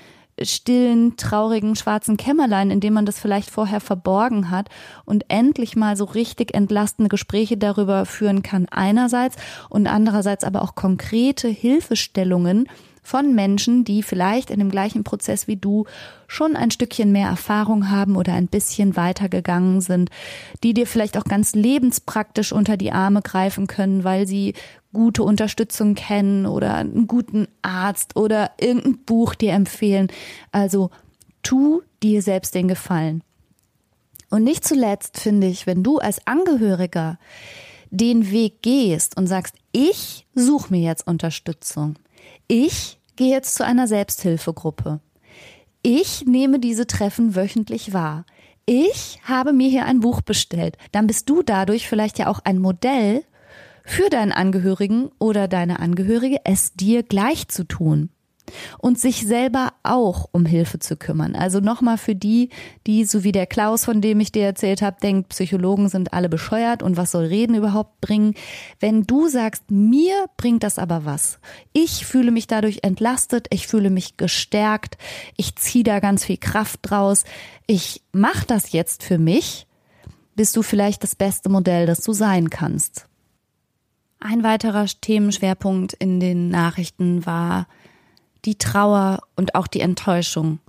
stillen, traurigen, schwarzen Kämmerlein, in dem man das vielleicht vorher verborgen hat und endlich mal so richtig entlastende Gespräche darüber führen kann einerseits und andererseits aber auch konkrete Hilfestellungen von Menschen, die vielleicht in dem gleichen Prozess wie du schon ein Stückchen mehr Erfahrung haben oder ein bisschen weitergegangen sind, die dir vielleicht auch ganz lebenspraktisch unter die Arme greifen können, weil sie gute Unterstützung kennen oder einen guten Arzt oder irgendein Buch dir empfehlen. Also tu dir selbst den Gefallen. Und nicht zuletzt finde ich, wenn du als Angehöriger den Weg gehst und sagst, ich suche mir jetzt Unterstützung. Ich gehe jetzt zu einer Selbsthilfegruppe. Ich nehme diese Treffen wöchentlich wahr. Ich habe mir hier ein Buch bestellt. Dann bist du dadurch vielleicht ja auch ein Modell für deinen Angehörigen oder deine Angehörige, es dir gleich zu tun und sich selber auch um Hilfe zu kümmern. Also nochmal für die, die, so wie der Klaus, von dem ich dir erzählt habe, denkt, Psychologen sind alle bescheuert und was soll Reden überhaupt bringen. Wenn du sagst, mir bringt das aber was. Ich fühle mich dadurch entlastet, ich fühle mich gestärkt, ich ziehe da ganz viel Kraft draus, ich mache das jetzt für mich, bist du vielleicht das beste Modell, das du sein kannst. Ein weiterer Themenschwerpunkt in den Nachrichten war die Trauer und auch die Enttäuschung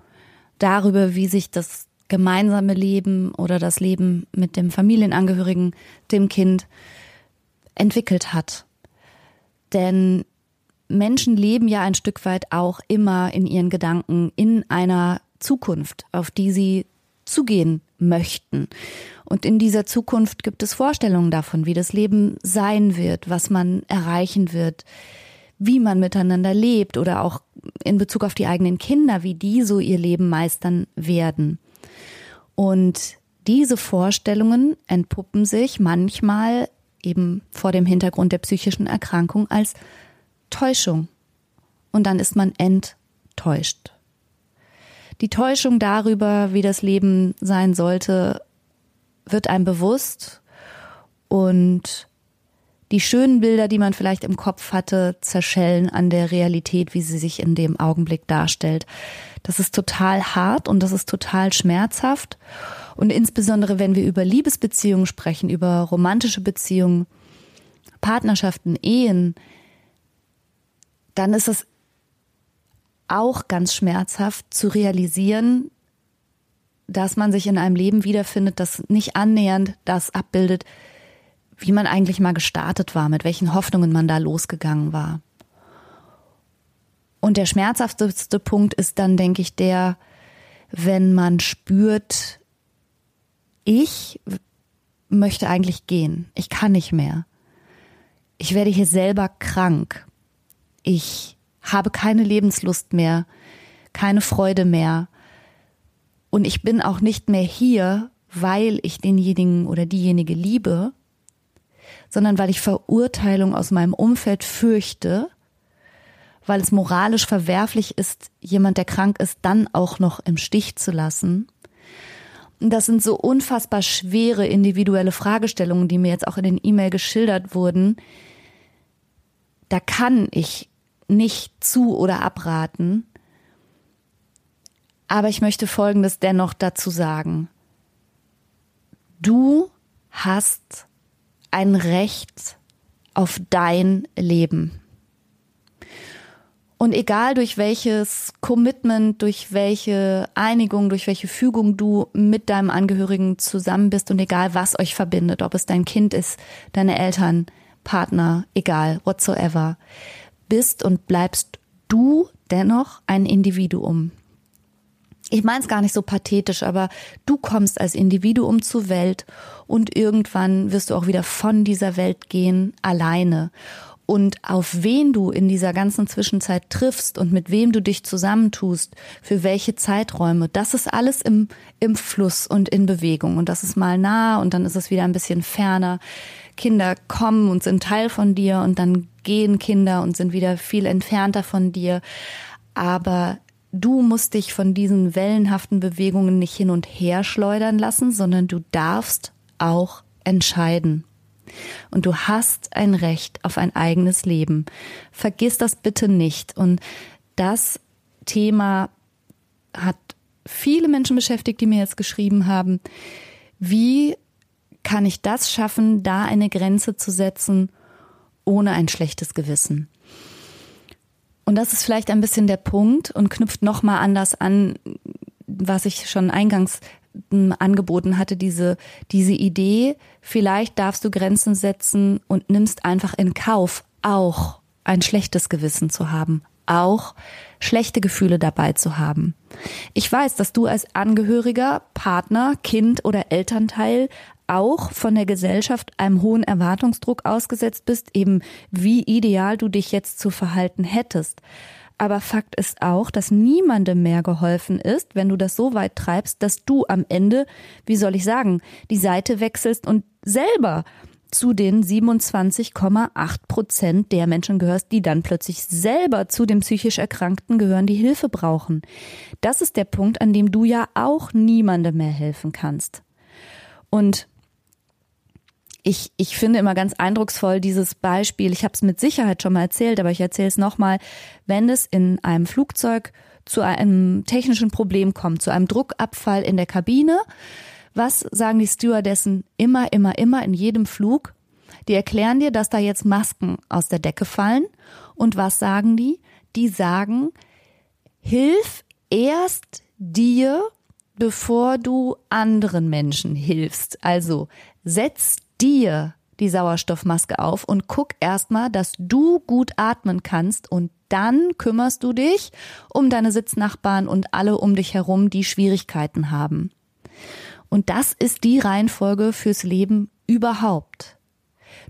darüber, wie sich das gemeinsame Leben oder das Leben mit dem Familienangehörigen, dem Kind entwickelt hat. Denn Menschen leben ja ein Stück weit auch immer in ihren Gedanken in einer Zukunft, auf die sie zugehen möchten. Und in dieser Zukunft gibt es Vorstellungen davon, wie das Leben sein wird, was man erreichen wird, wie man miteinander lebt oder auch in Bezug auf die eigenen Kinder, wie die so ihr Leben meistern werden. Und diese Vorstellungen entpuppen sich manchmal eben vor dem Hintergrund der psychischen Erkrankung als Täuschung. Und dann ist man enttäuscht. Die Täuschung darüber, wie das Leben sein sollte, wird einem bewusst und die schönen Bilder, die man vielleicht im Kopf hatte, zerschellen an der Realität, wie sie sich in dem Augenblick darstellt. Das ist total hart und das ist total schmerzhaft. Und insbesondere, wenn wir über Liebesbeziehungen sprechen, über romantische Beziehungen, Partnerschaften, Ehen, dann ist es auch ganz schmerzhaft zu realisieren, dass man sich in einem Leben wiederfindet, das nicht annähernd das abbildet, wie man eigentlich mal gestartet war, mit welchen Hoffnungen man da losgegangen war. Und der schmerzhafteste Punkt ist dann, denke ich, der, wenn man spürt, ich möchte eigentlich gehen, ich kann nicht mehr. Ich werde hier selber krank. Ich habe keine Lebenslust mehr, keine Freude mehr. Und ich bin auch nicht mehr hier, weil ich denjenigen oder diejenige liebe, sondern weil ich Verurteilung aus meinem Umfeld fürchte, weil es moralisch verwerflich ist, jemand, der krank ist, dann auch noch im Stich zu lassen. Das sind so unfassbar schwere individuelle Fragestellungen, die mir jetzt auch in den E-Mail geschildert wurden. Da kann ich nicht zu oder abraten. Aber ich möchte Folgendes dennoch dazu sagen. Du hast ein Recht auf dein Leben. Und egal durch welches Commitment, durch welche Einigung, durch welche Fügung du mit deinem Angehörigen zusammen bist und egal was euch verbindet, ob es dein Kind ist, deine Eltern, Partner, egal, whatsoever, bist und bleibst du dennoch ein Individuum ich meine es gar nicht so pathetisch, aber du kommst als Individuum zur Welt und irgendwann wirst du auch wieder von dieser Welt gehen, alleine. Und auf wen du in dieser ganzen Zwischenzeit triffst und mit wem du dich zusammentust, für welche Zeiträume, das ist alles im, im Fluss und in Bewegung. Und das ist mal nah und dann ist es wieder ein bisschen ferner. Kinder kommen und sind Teil von dir und dann gehen Kinder und sind wieder viel entfernter von dir. Aber du musst dich von diesen wellenhaften Bewegungen nicht hin und her schleudern lassen, sondern du darfst auch entscheiden. Und du hast ein Recht auf ein eigenes Leben. Vergiss das bitte nicht. Und das Thema hat viele Menschen beschäftigt, die mir jetzt geschrieben haben. Wie kann ich das schaffen, da eine Grenze zu setzen, ohne ein schlechtes Gewissen? Und das ist vielleicht ein bisschen der Punkt und knüpft nochmal anders an, was ich schon eingangs hm, angeboten hatte, diese, diese Idee, vielleicht darfst du Grenzen setzen und nimmst einfach in Kauf, auch ein schlechtes Gewissen zu haben, auch schlechte Gefühle dabei zu haben. Ich weiß, dass du als Angehöriger, Partner, Kind oder Elternteil auch von der Gesellschaft einem hohen Erwartungsdruck ausgesetzt bist, eben wie ideal du dich jetzt zu verhalten hättest. Aber Fakt ist auch, dass niemandem mehr geholfen ist, wenn du das so weit treibst, dass du am Ende, wie soll ich sagen, die Seite wechselst und selber zu den 27,8 Prozent der Menschen gehörst, die dann plötzlich selber zu den psychisch Erkrankten gehören, die Hilfe brauchen. Das ist der Punkt, an dem du ja auch niemandem mehr helfen kannst. Und ich, ich finde immer ganz eindrucksvoll dieses Beispiel. Ich habe es mit Sicherheit schon mal erzählt, aber ich erzähle es nochmal. Wenn es in einem Flugzeug zu einem technischen Problem kommt, zu einem Druckabfall in der Kabine, was sagen die Stewardessen immer, immer, immer in jedem Flug? Die erklären dir, dass da jetzt Masken aus der Decke fallen. Und was sagen die? Die sagen, hilf erst dir, bevor du anderen Menschen hilfst. Also setz dir die Sauerstoffmaske auf und guck erstmal, dass du gut atmen kannst und dann kümmerst du dich um deine Sitznachbarn und alle um dich herum, die Schwierigkeiten haben. Und das ist die Reihenfolge fürs Leben überhaupt.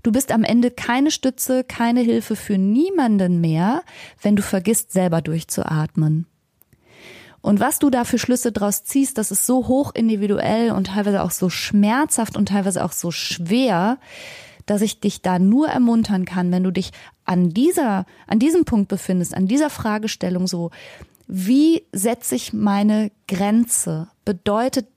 Du bist am Ende keine Stütze, keine Hilfe für niemanden mehr, wenn du vergisst, selber durchzuatmen. Und was du da für Schlüsse draus ziehst, das ist so hoch individuell und teilweise auch so schmerzhaft und teilweise auch so schwer, dass ich dich da nur ermuntern kann, wenn du dich an dieser, an diesem Punkt befindest, an dieser Fragestellung so, wie setze ich meine Grenze? Bedeutet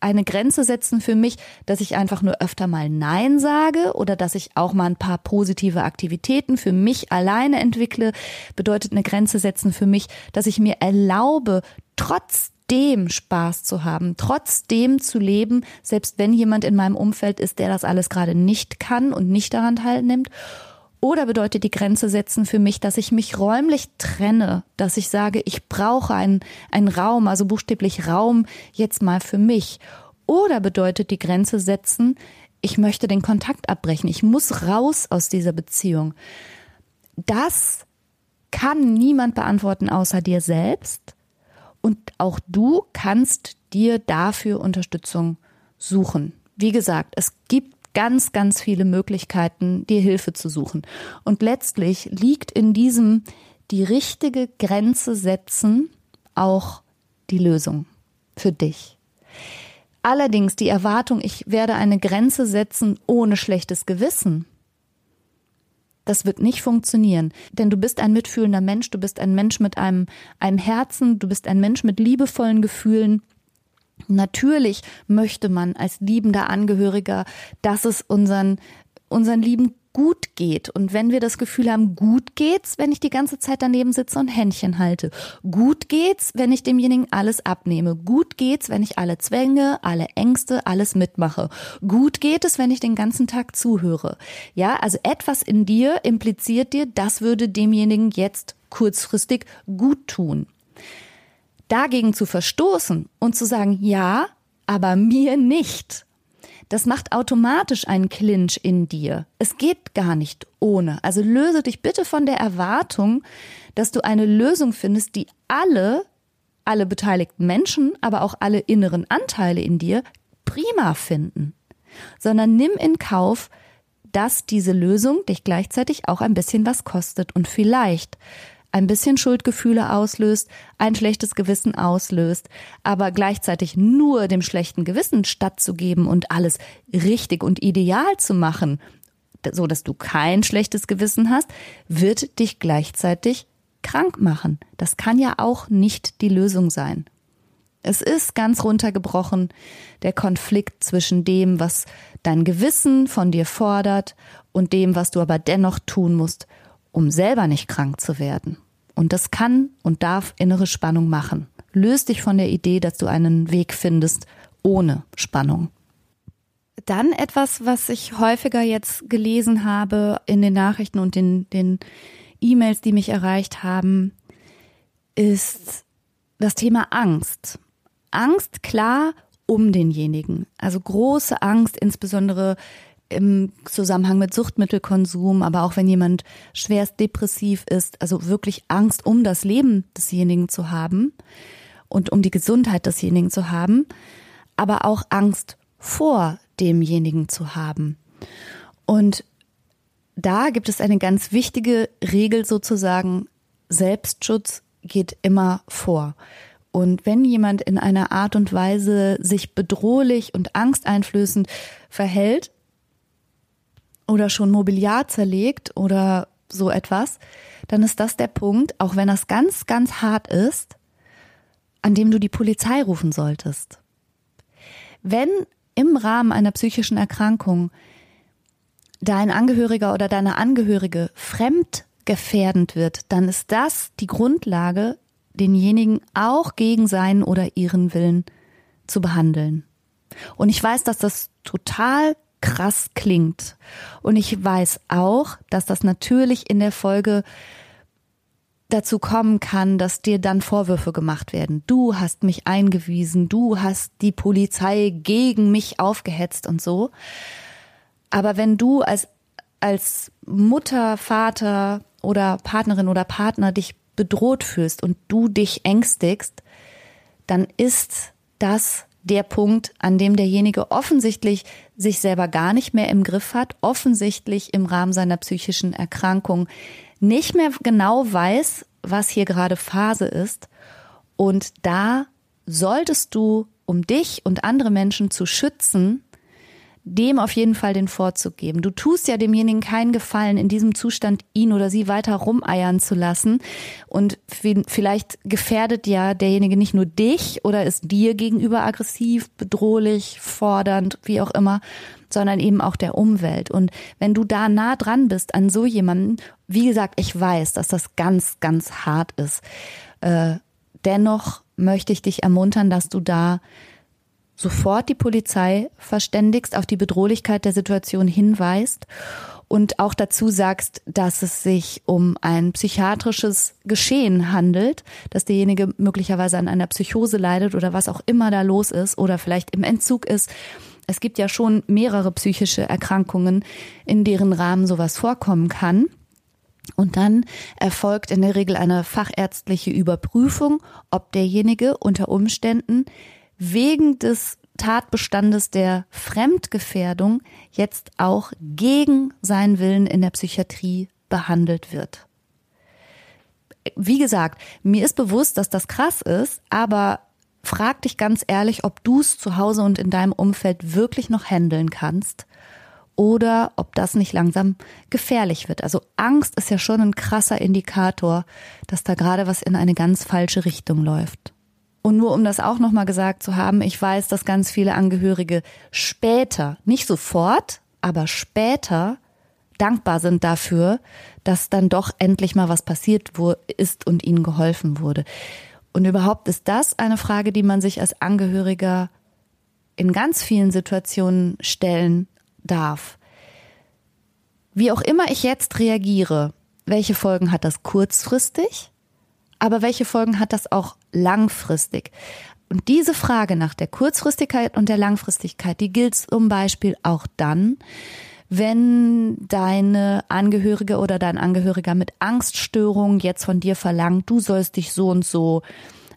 eine Grenze setzen für mich, dass ich einfach nur öfter mal Nein sage oder dass ich auch mal ein paar positive Aktivitäten für mich alleine entwickle, bedeutet eine Grenze setzen für mich, dass ich mir erlaube, trotzdem Spaß zu haben, trotzdem zu leben, selbst wenn jemand in meinem Umfeld ist, der das alles gerade nicht kann und nicht daran teilnimmt. Oder bedeutet die Grenze setzen für mich, dass ich mich räumlich trenne, dass ich sage, ich brauche einen, einen Raum, also buchstäblich Raum jetzt mal für mich. Oder bedeutet die Grenze setzen, ich möchte den Kontakt abbrechen, ich muss raus aus dieser Beziehung. Das kann niemand beantworten außer dir selbst. Und auch du kannst dir dafür Unterstützung suchen. Wie gesagt, es gibt ganz, ganz viele Möglichkeiten, dir Hilfe zu suchen. Und letztlich liegt in diesem die richtige Grenze setzen auch die Lösung für dich. Allerdings die Erwartung, ich werde eine Grenze setzen ohne schlechtes Gewissen. Das wird nicht funktionieren, denn du bist ein mitfühlender Mensch, du bist ein Mensch mit einem, einem Herzen, du bist ein Mensch mit liebevollen Gefühlen Natürlich möchte man als liebender Angehöriger, dass es unseren, unseren Lieben gut geht. Und wenn wir das Gefühl haben, gut geht's, wenn ich die ganze Zeit daneben sitze und Händchen halte. Gut geht's, wenn ich demjenigen alles abnehme. Gut geht's, wenn ich alle Zwänge, alle Ängste, alles mitmache. Gut geht es, wenn ich den ganzen Tag zuhöre. Ja, also etwas in dir impliziert dir, das würde demjenigen jetzt kurzfristig gut tun dagegen zu verstoßen und zu sagen, ja, aber mir nicht. Das macht automatisch einen Clinch in dir. Es geht gar nicht ohne. Also löse dich bitte von der Erwartung, dass du eine Lösung findest, die alle, alle beteiligten Menschen, aber auch alle inneren Anteile in dir prima finden. Sondern nimm in Kauf, dass diese Lösung dich gleichzeitig auch ein bisschen was kostet und vielleicht ein bisschen Schuldgefühle auslöst, ein schlechtes Gewissen auslöst, aber gleichzeitig nur dem schlechten Gewissen stattzugeben und alles richtig und ideal zu machen, so dass du kein schlechtes Gewissen hast, wird dich gleichzeitig krank machen. Das kann ja auch nicht die Lösung sein. Es ist ganz runtergebrochen der Konflikt zwischen dem, was dein Gewissen von dir fordert und dem, was du aber dennoch tun musst, um selber nicht krank zu werden. Und das kann und darf innere Spannung machen. Löst dich von der Idee, dass du einen Weg findest ohne Spannung. Dann etwas, was ich häufiger jetzt gelesen habe in den Nachrichten und den, den E-Mails, die mich erreicht haben, ist das Thema Angst. Angst klar um denjenigen. Also große Angst, insbesondere im Zusammenhang mit Suchtmittelkonsum, aber auch wenn jemand schwerst depressiv ist, also wirklich Angst um das Leben desjenigen zu haben und um die Gesundheit desjenigen zu haben, aber auch Angst vor demjenigen zu haben. Und da gibt es eine ganz wichtige Regel sozusagen, Selbstschutz geht immer vor. Und wenn jemand in einer Art und Weise sich bedrohlich und angsteinflößend verhält, oder schon Mobiliar zerlegt oder so etwas, dann ist das der Punkt, auch wenn das ganz, ganz hart ist, an dem du die Polizei rufen solltest. Wenn im Rahmen einer psychischen Erkrankung dein Angehöriger oder deine Angehörige fremdgefährdend wird, dann ist das die Grundlage, denjenigen auch gegen seinen oder ihren Willen zu behandeln. Und ich weiß, dass das total krass klingt. Und ich weiß auch, dass das natürlich in der Folge dazu kommen kann, dass dir dann Vorwürfe gemacht werden. Du hast mich eingewiesen, du hast die Polizei gegen mich aufgehetzt und so. Aber wenn du als, als Mutter, Vater oder Partnerin oder Partner dich bedroht fühlst und du dich ängstigst, dann ist das der Punkt, an dem derjenige offensichtlich sich selber gar nicht mehr im Griff hat, offensichtlich im Rahmen seiner psychischen Erkrankung nicht mehr genau weiß, was hier gerade Phase ist. Und da solltest du, um dich und andere Menschen zu schützen, dem auf jeden Fall den Vorzug geben. Du tust ja demjenigen keinen Gefallen, in diesem Zustand ihn oder sie weiter rumeiern zu lassen. Und vielleicht gefährdet ja derjenige nicht nur dich oder ist dir gegenüber aggressiv, bedrohlich, fordernd, wie auch immer, sondern eben auch der Umwelt. Und wenn du da nah dran bist an so jemanden, wie gesagt, ich weiß, dass das ganz, ganz hart ist. Äh, dennoch möchte ich dich ermuntern, dass du da sofort die Polizei verständigst, auf die Bedrohlichkeit der Situation hinweist und auch dazu sagst, dass es sich um ein psychiatrisches Geschehen handelt, dass derjenige möglicherweise an einer Psychose leidet oder was auch immer da los ist oder vielleicht im Entzug ist. Es gibt ja schon mehrere psychische Erkrankungen, in deren Rahmen sowas vorkommen kann. Und dann erfolgt in der Regel eine fachärztliche Überprüfung, ob derjenige unter Umständen wegen des Tatbestandes der Fremdgefährdung jetzt auch gegen seinen Willen in der Psychiatrie behandelt wird. Wie gesagt, mir ist bewusst, dass das krass ist, aber frag dich ganz ehrlich, ob du es zu Hause und in deinem Umfeld wirklich noch handeln kannst oder ob das nicht langsam gefährlich wird. Also Angst ist ja schon ein krasser Indikator, dass da gerade was in eine ganz falsche Richtung läuft. Und nur um das auch nochmal gesagt zu haben, ich weiß, dass ganz viele Angehörige später, nicht sofort, aber später dankbar sind dafür, dass dann doch endlich mal was passiert ist und ihnen geholfen wurde. Und überhaupt ist das eine Frage, die man sich als Angehöriger in ganz vielen Situationen stellen darf. Wie auch immer ich jetzt reagiere, welche Folgen hat das kurzfristig? Aber welche Folgen hat das auch langfristig? Und diese Frage nach der Kurzfristigkeit und der Langfristigkeit, die gilt zum Beispiel auch dann, wenn deine Angehörige oder dein Angehöriger mit Angststörungen jetzt von dir verlangt, du sollst dich so und so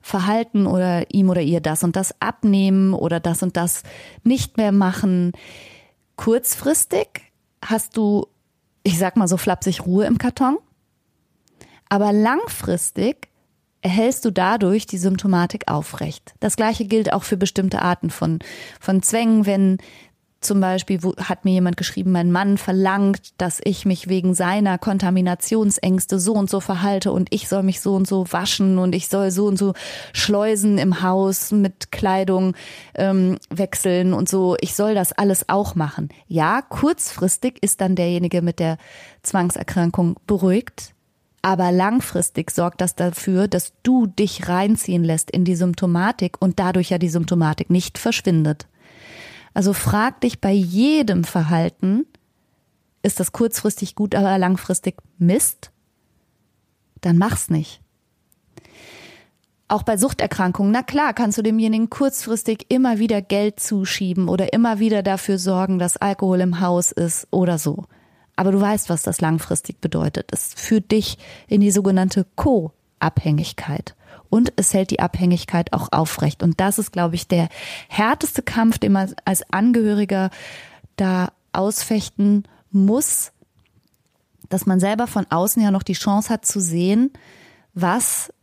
verhalten oder ihm oder ihr das und das abnehmen oder das und das nicht mehr machen. Kurzfristig hast du, ich sag mal so flapsig, Ruhe im Karton. Aber langfristig erhältst du dadurch die Symptomatik aufrecht. Das gleiche gilt auch für bestimmte Arten von, von Zwängen, wenn zum Beispiel wo, hat mir jemand geschrieben, mein Mann verlangt, dass ich mich wegen seiner Kontaminationsängste so und so verhalte und ich soll mich so und so waschen und ich soll so und so Schleusen im Haus mit Kleidung ähm, wechseln und so. Ich soll das alles auch machen. Ja, kurzfristig ist dann derjenige mit der Zwangserkrankung beruhigt, aber langfristig sorgt das dafür, dass du dich reinziehen lässt in die Symptomatik und dadurch ja die Symptomatik nicht verschwindet. Also frag dich bei jedem Verhalten, ist das kurzfristig gut, aber langfristig Mist? Dann mach's nicht. Auch bei Suchterkrankungen, na klar, kannst du demjenigen kurzfristig immer wieder Geld zuschieben oder immer wieder dafür sorgen, dass Alkohol im Haus ist oder so. Aber du weißt, was das langfristig bedeutet. Es führt dich in die sogenannte Co-Abhängigkeit. Und es hält die Abhängigkeit auch aufrecht. Und das ist, glaube ich, der härteste Kampf, den man als Angehöriger da ausfechten muss, dass man selber von außen ja noch die Chance hat zu sehen, was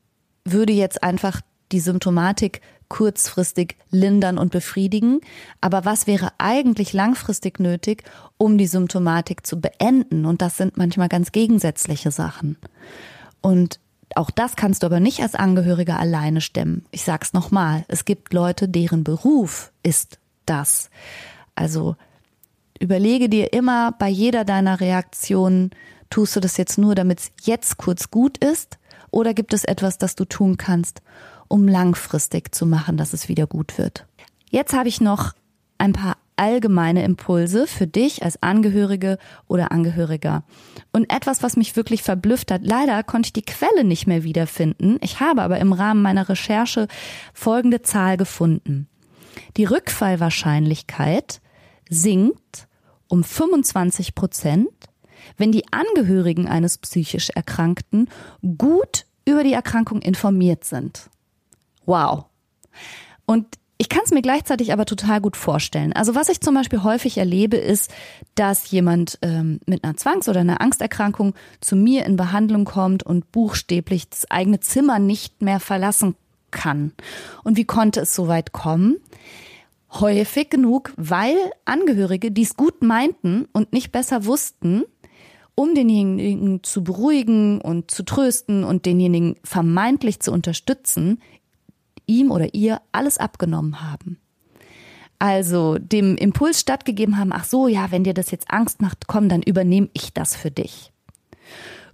würde jetzt einfach die Symptomatik kurzfristig lindern und befriedigen. Aber was wäre eigentlich langfristig nötig, um die Symptomatik zu beenden? Und das sind manchmal ganz gegensätzliche Sachen. Und auch das kannst du aber nicht als Angehöriger alleine stemmen. Ich sag's nochmal. Es gibt Leute, deren Beruf ist das. Also überlege dir immer bei jeder deiner Reaktionen, tust du das jetzt nur, damit es jetzt kurz gut ist? Oder gibt es etwas, das du tun kannst, um langfristig zu machen, dass es wieder gut wird. Jetzt habe ich noch ein paar allgemeine Impulse für dich als Angehörige oder Angehöriger. Und etwas, was mich wirklich verblüfft hat, leider konnte ich die Quelle nicht mehr wiederfinden. Ich habe aber im Rahmen meiner Recherche folgende Zahl gefunden. Die Rückfallwahrscheinlichkeit sinkt um 25 Prozent, wenn die Angehörigen eines psychisch Erkrankten gut über die Erkrankung informiert sind. Wow. Und ich kann es mir gleichzeitig aber total gut vorstellen. Also was ich zum Beispiel häufig erlebe, ist, dass jemand ähm, mit einer Zwangs- oder einer Angsterkrankung zu mir in Behandlung kommt und buchstäblich das eigene Zimmer nicht mehr verlassen kann. Und wie konnte es so weit kommen? Häufig genug, weil Angehörige dies gut meinten und nicht besser wussten, um denjenigen zu beruhigen und zu trösten und denjenigen vermeintlich zu unterstützen, ihm oder ihr alles abgenommen haben. Also dem Impuls stattgegeben haben, ach so, ja, wenn dir das jetzt Angst macht, komm, dann übernehme ich das für dich.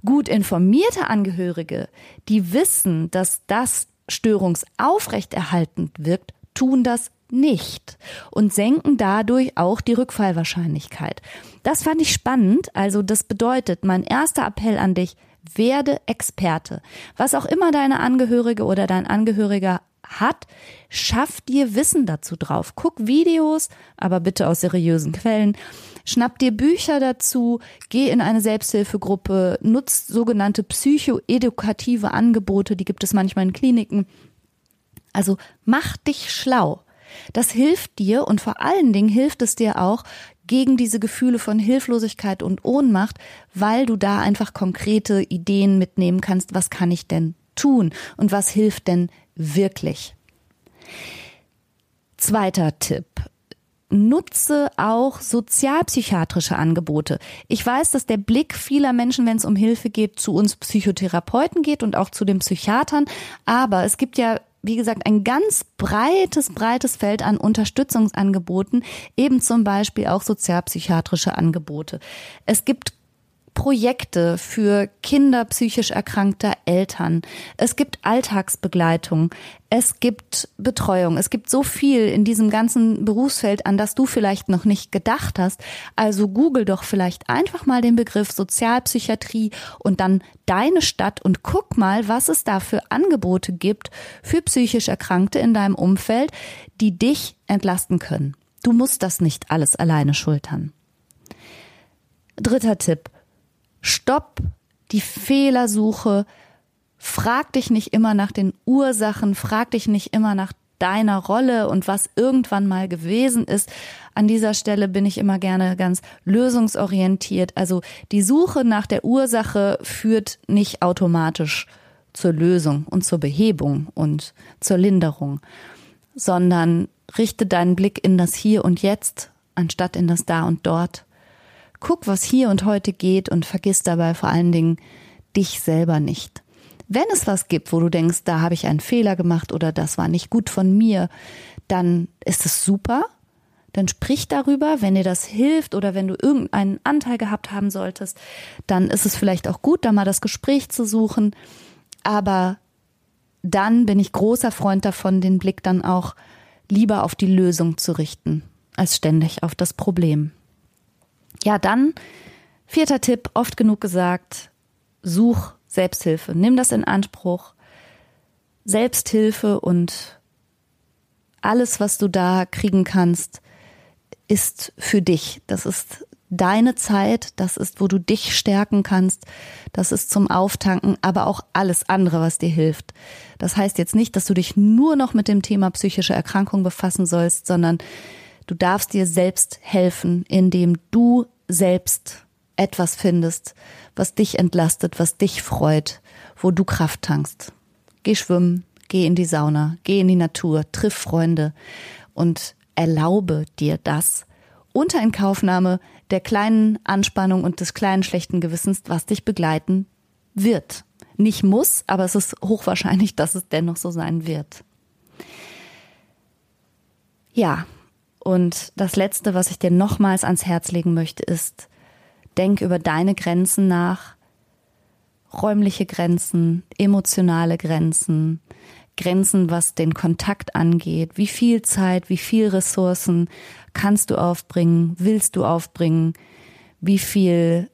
Gut informierte Angehörige, die wissen, dass das störungsaufrechterhaltend wirkt, tun das nicht und senken dadurch auch die Rückfallwahrscheinlichkeit. Das fand ich spannend. Also das bedeutet, mein erster Appell an dich, werde Experte. Was auch immer deine Angehörige oder dein Angehöriger hat, schaff dir Wissen dazu drauf. Guck Videos, aber bitte aus seriösen Quellen. Schnapp dir Bücher dazu, geh in eine Selbsthilfegruppe, nutzt sogenannte psychoedukative Angebote, die gibt es manchmal in Kliniken. Also mach dich schlau. Das hilft dir und vor allen Dingen hilft es dir auch gegen diese Gefühle von Hilflosigkeit und Ohnmacht, weil du da einfach konkrete Ideen mitnehmen kannst, was kann ich denn tun und was hilft denn wirklich. Zweiter Tipp. Nutze auch sozialpsychiatrische Angebote. Ich weiß, dass der Blick vieler Menschen, wenn es um Hilfe geht, zu uns Psychotherapeuten geht und auch zu den Psychiatern. Aber es gibt ja wie gesagt, ein ganz breites, breites Feld an Unterstützungsangeboten, eben zum Beispiel auch sozialpsychiatrische Angebote. Es gibt Projekte für Kinder psychisch erkrankter Eltern. Es gibt Alltagsbegleitung. Es gibt Betreuung. Es gibt so viel in diesem ganzen Berufsfeld, an das du vielleicht noch nicht gedacht hast. Also google doch vielleicht einfach mal den Begriff Sozialpsychiatrie und dann deine Stadt und guck mal, was es da für Angebote gibt für psychisch Erkrankte in deinem Umfeld, die dich entlasten können. Du musst das nicht alles alleine schultern. Dritter Tipp. Stopp die Fehlersuche. Frag dich nicht immer nach den Ursachen, frag dich nicht immer nach deiner Rolle und was irgendwann mal gewesen ist. An dieser Stelle bin ich immer gerne ganz lösungsorientiert. Also die Suche nach der Ursache führt nicht automatisch zur Lösung und zur Behebung und zur Linderung, sondern richte deinen Blick in das Hier und Jetzt anstatt in das Da und Dort Guck, was hier und heute geht und vergiss dabei vor allen Dingen dich selber nicht. Wenn es was gibt, wo du denkst, da habe ich einen Fehler gemacht oder das war nicht gut von mir, dann ist es super. Dann sprich darüber, wenn dir das hilft oder wenn du irgendeinen Anteil gehabt haben solltest, dann ist es vielleicht auch gut, da mal das Gespräch zu suchen. Aber dann bin ich großer Freund davon, den Blick dann auch lieber auf die Lösung zu richten, als ständig auf das Problem. Ja, dann vierter Tipp, oft genug gesagt, such Selbsthilfe. Nimm das in Anspruch. Selbsthilfe und alles, was du da kriegen kannst, ist für dich. Das ist deine Zeit, das ist, wo du dich stärken kannst, das ist zum Auftanken, aber auch alles andere, was dir hilft. Das heißt jetzt nicht, dass du dich nur noch mit dem Thema psychische Erkrankung befassen sollst, sondern du darfst dir selbst helfen, indem du selbst etwas findest, was dich entlastet, was dich freut, wo du Kraft tankst. Geh schwimmen, geh in die Sauna, geh in die Natur, triff Freunde und erlaube dir das unter Inkaufnahme der kleinen Anspannung und des kleinen schlechten Gewissens, was dich begleiten wird. Nicht muss, aber es ist hochwahrscheinlich, dass es dennoch so sein wird. Ja, und das Letzte, was ich dir nochmals ans Herz legen möchte, ist, denk über deine Grenzen nach, räumliche Grenzen, emotionale Grenzen, Grenzen, was den Kontakt angeht, wie viel Zeit, wie viel Ressourcen kannst du aufbringen, willst du aufbringen, wie viel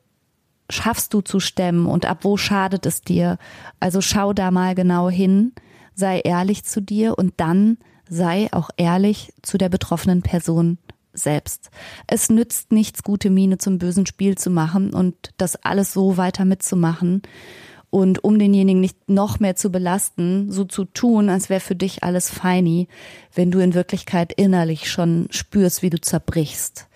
schaffst du zu stemmen und ab wo schadet es dir. Also schau da mal genau hin, sei ehrlich zu dir und dann sei auch ehrlich zu der betroffenen Person selbst. Es nützt nichts, gute Miene zum bösen Spiel zu machen und das alles so weiter mitzumachen und um denjenigen nicht noch mehr zu belasten, so zu tun, als wäre für dich alles feini, wenn du in Wirklichkeit innerlich schon spürst, wie du zerbrichst.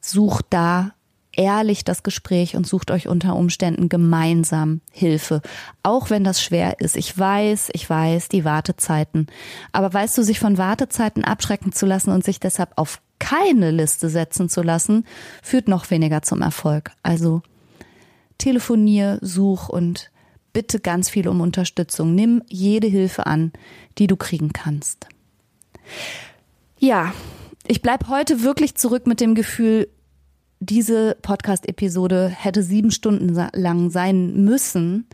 Such da ehrlich das Gespräch und sucht euch unter Umständen gemeinsam Hilfe. Auch wenn das schwer ist. Ich weiß, ich weiß, die Wartezeiten. Aber weißt du, sich von Wartezeiten abschrecken zu lassen und sich deshalb auf keine Liste setzen zu lassen, führt noch weniger zum Erfolg. Also telefonier, such und bitte ganz viel um Unterstützung. Nimm jede Hilfe an, die du kriegen kannst. Ja, ich bleib heute wirklich zurück mit dem Gefühl, diese Podcast-Episode hätte sieben Stunden lang sein müssen.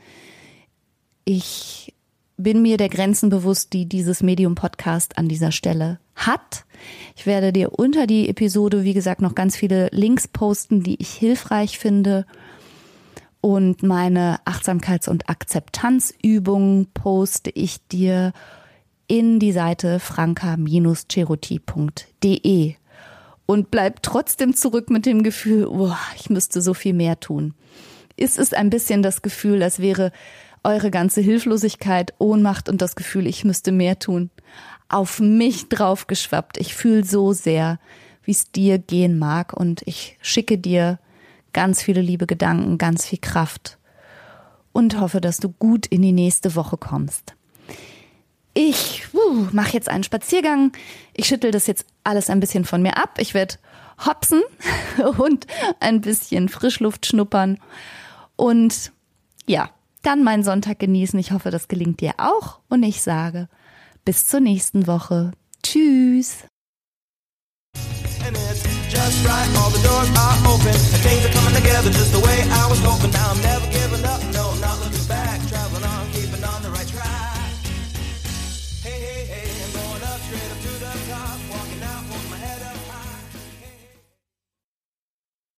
Ich bin mir der Grenzen bewusst, die dieses Medium-Podcast an dieser Stelle hat. Ich werde dir unter die Episode, wie gesagt, noch ganz viele Links posten, die ich hilfreich finde. Und meine Achtsamkeits- und Akzeptanzübungen poste ich dir in die Seite franka-cheruti.de und bleib trotzdem zurück mit dem Gefühl, oh, ich müsste so viel mehr tun. Ist es ein bisschen das Gefühl, als wäre eure ganze Hilflosigkeit, Ohnmacht und das Gefühl, ich müsste mehr tun, auf mich draufgeschwappt. Ich fühle so sehr, wie es dir gehen mag und ich schicke dir ganz viele liebe Gedanken, ganz viel Kraft und hoffe, dass du gut in die nächste Woche kommst. Ich uh, mache jetzt einen Spaziergang. Ich schüttel das jetzt alles ein bisschen von mir ab. Ich werde hopsen und ein bisschen Frischluft schnuppern. Und ja, dann meinen Sonntag genießen. Ich hoffe, das gelingt dir auch. Und ich sage, bis zur nächsten Woche. Tschüss. just right. All the doors are open, and things are coming together just the way I was hoping. Now I'm never giving up.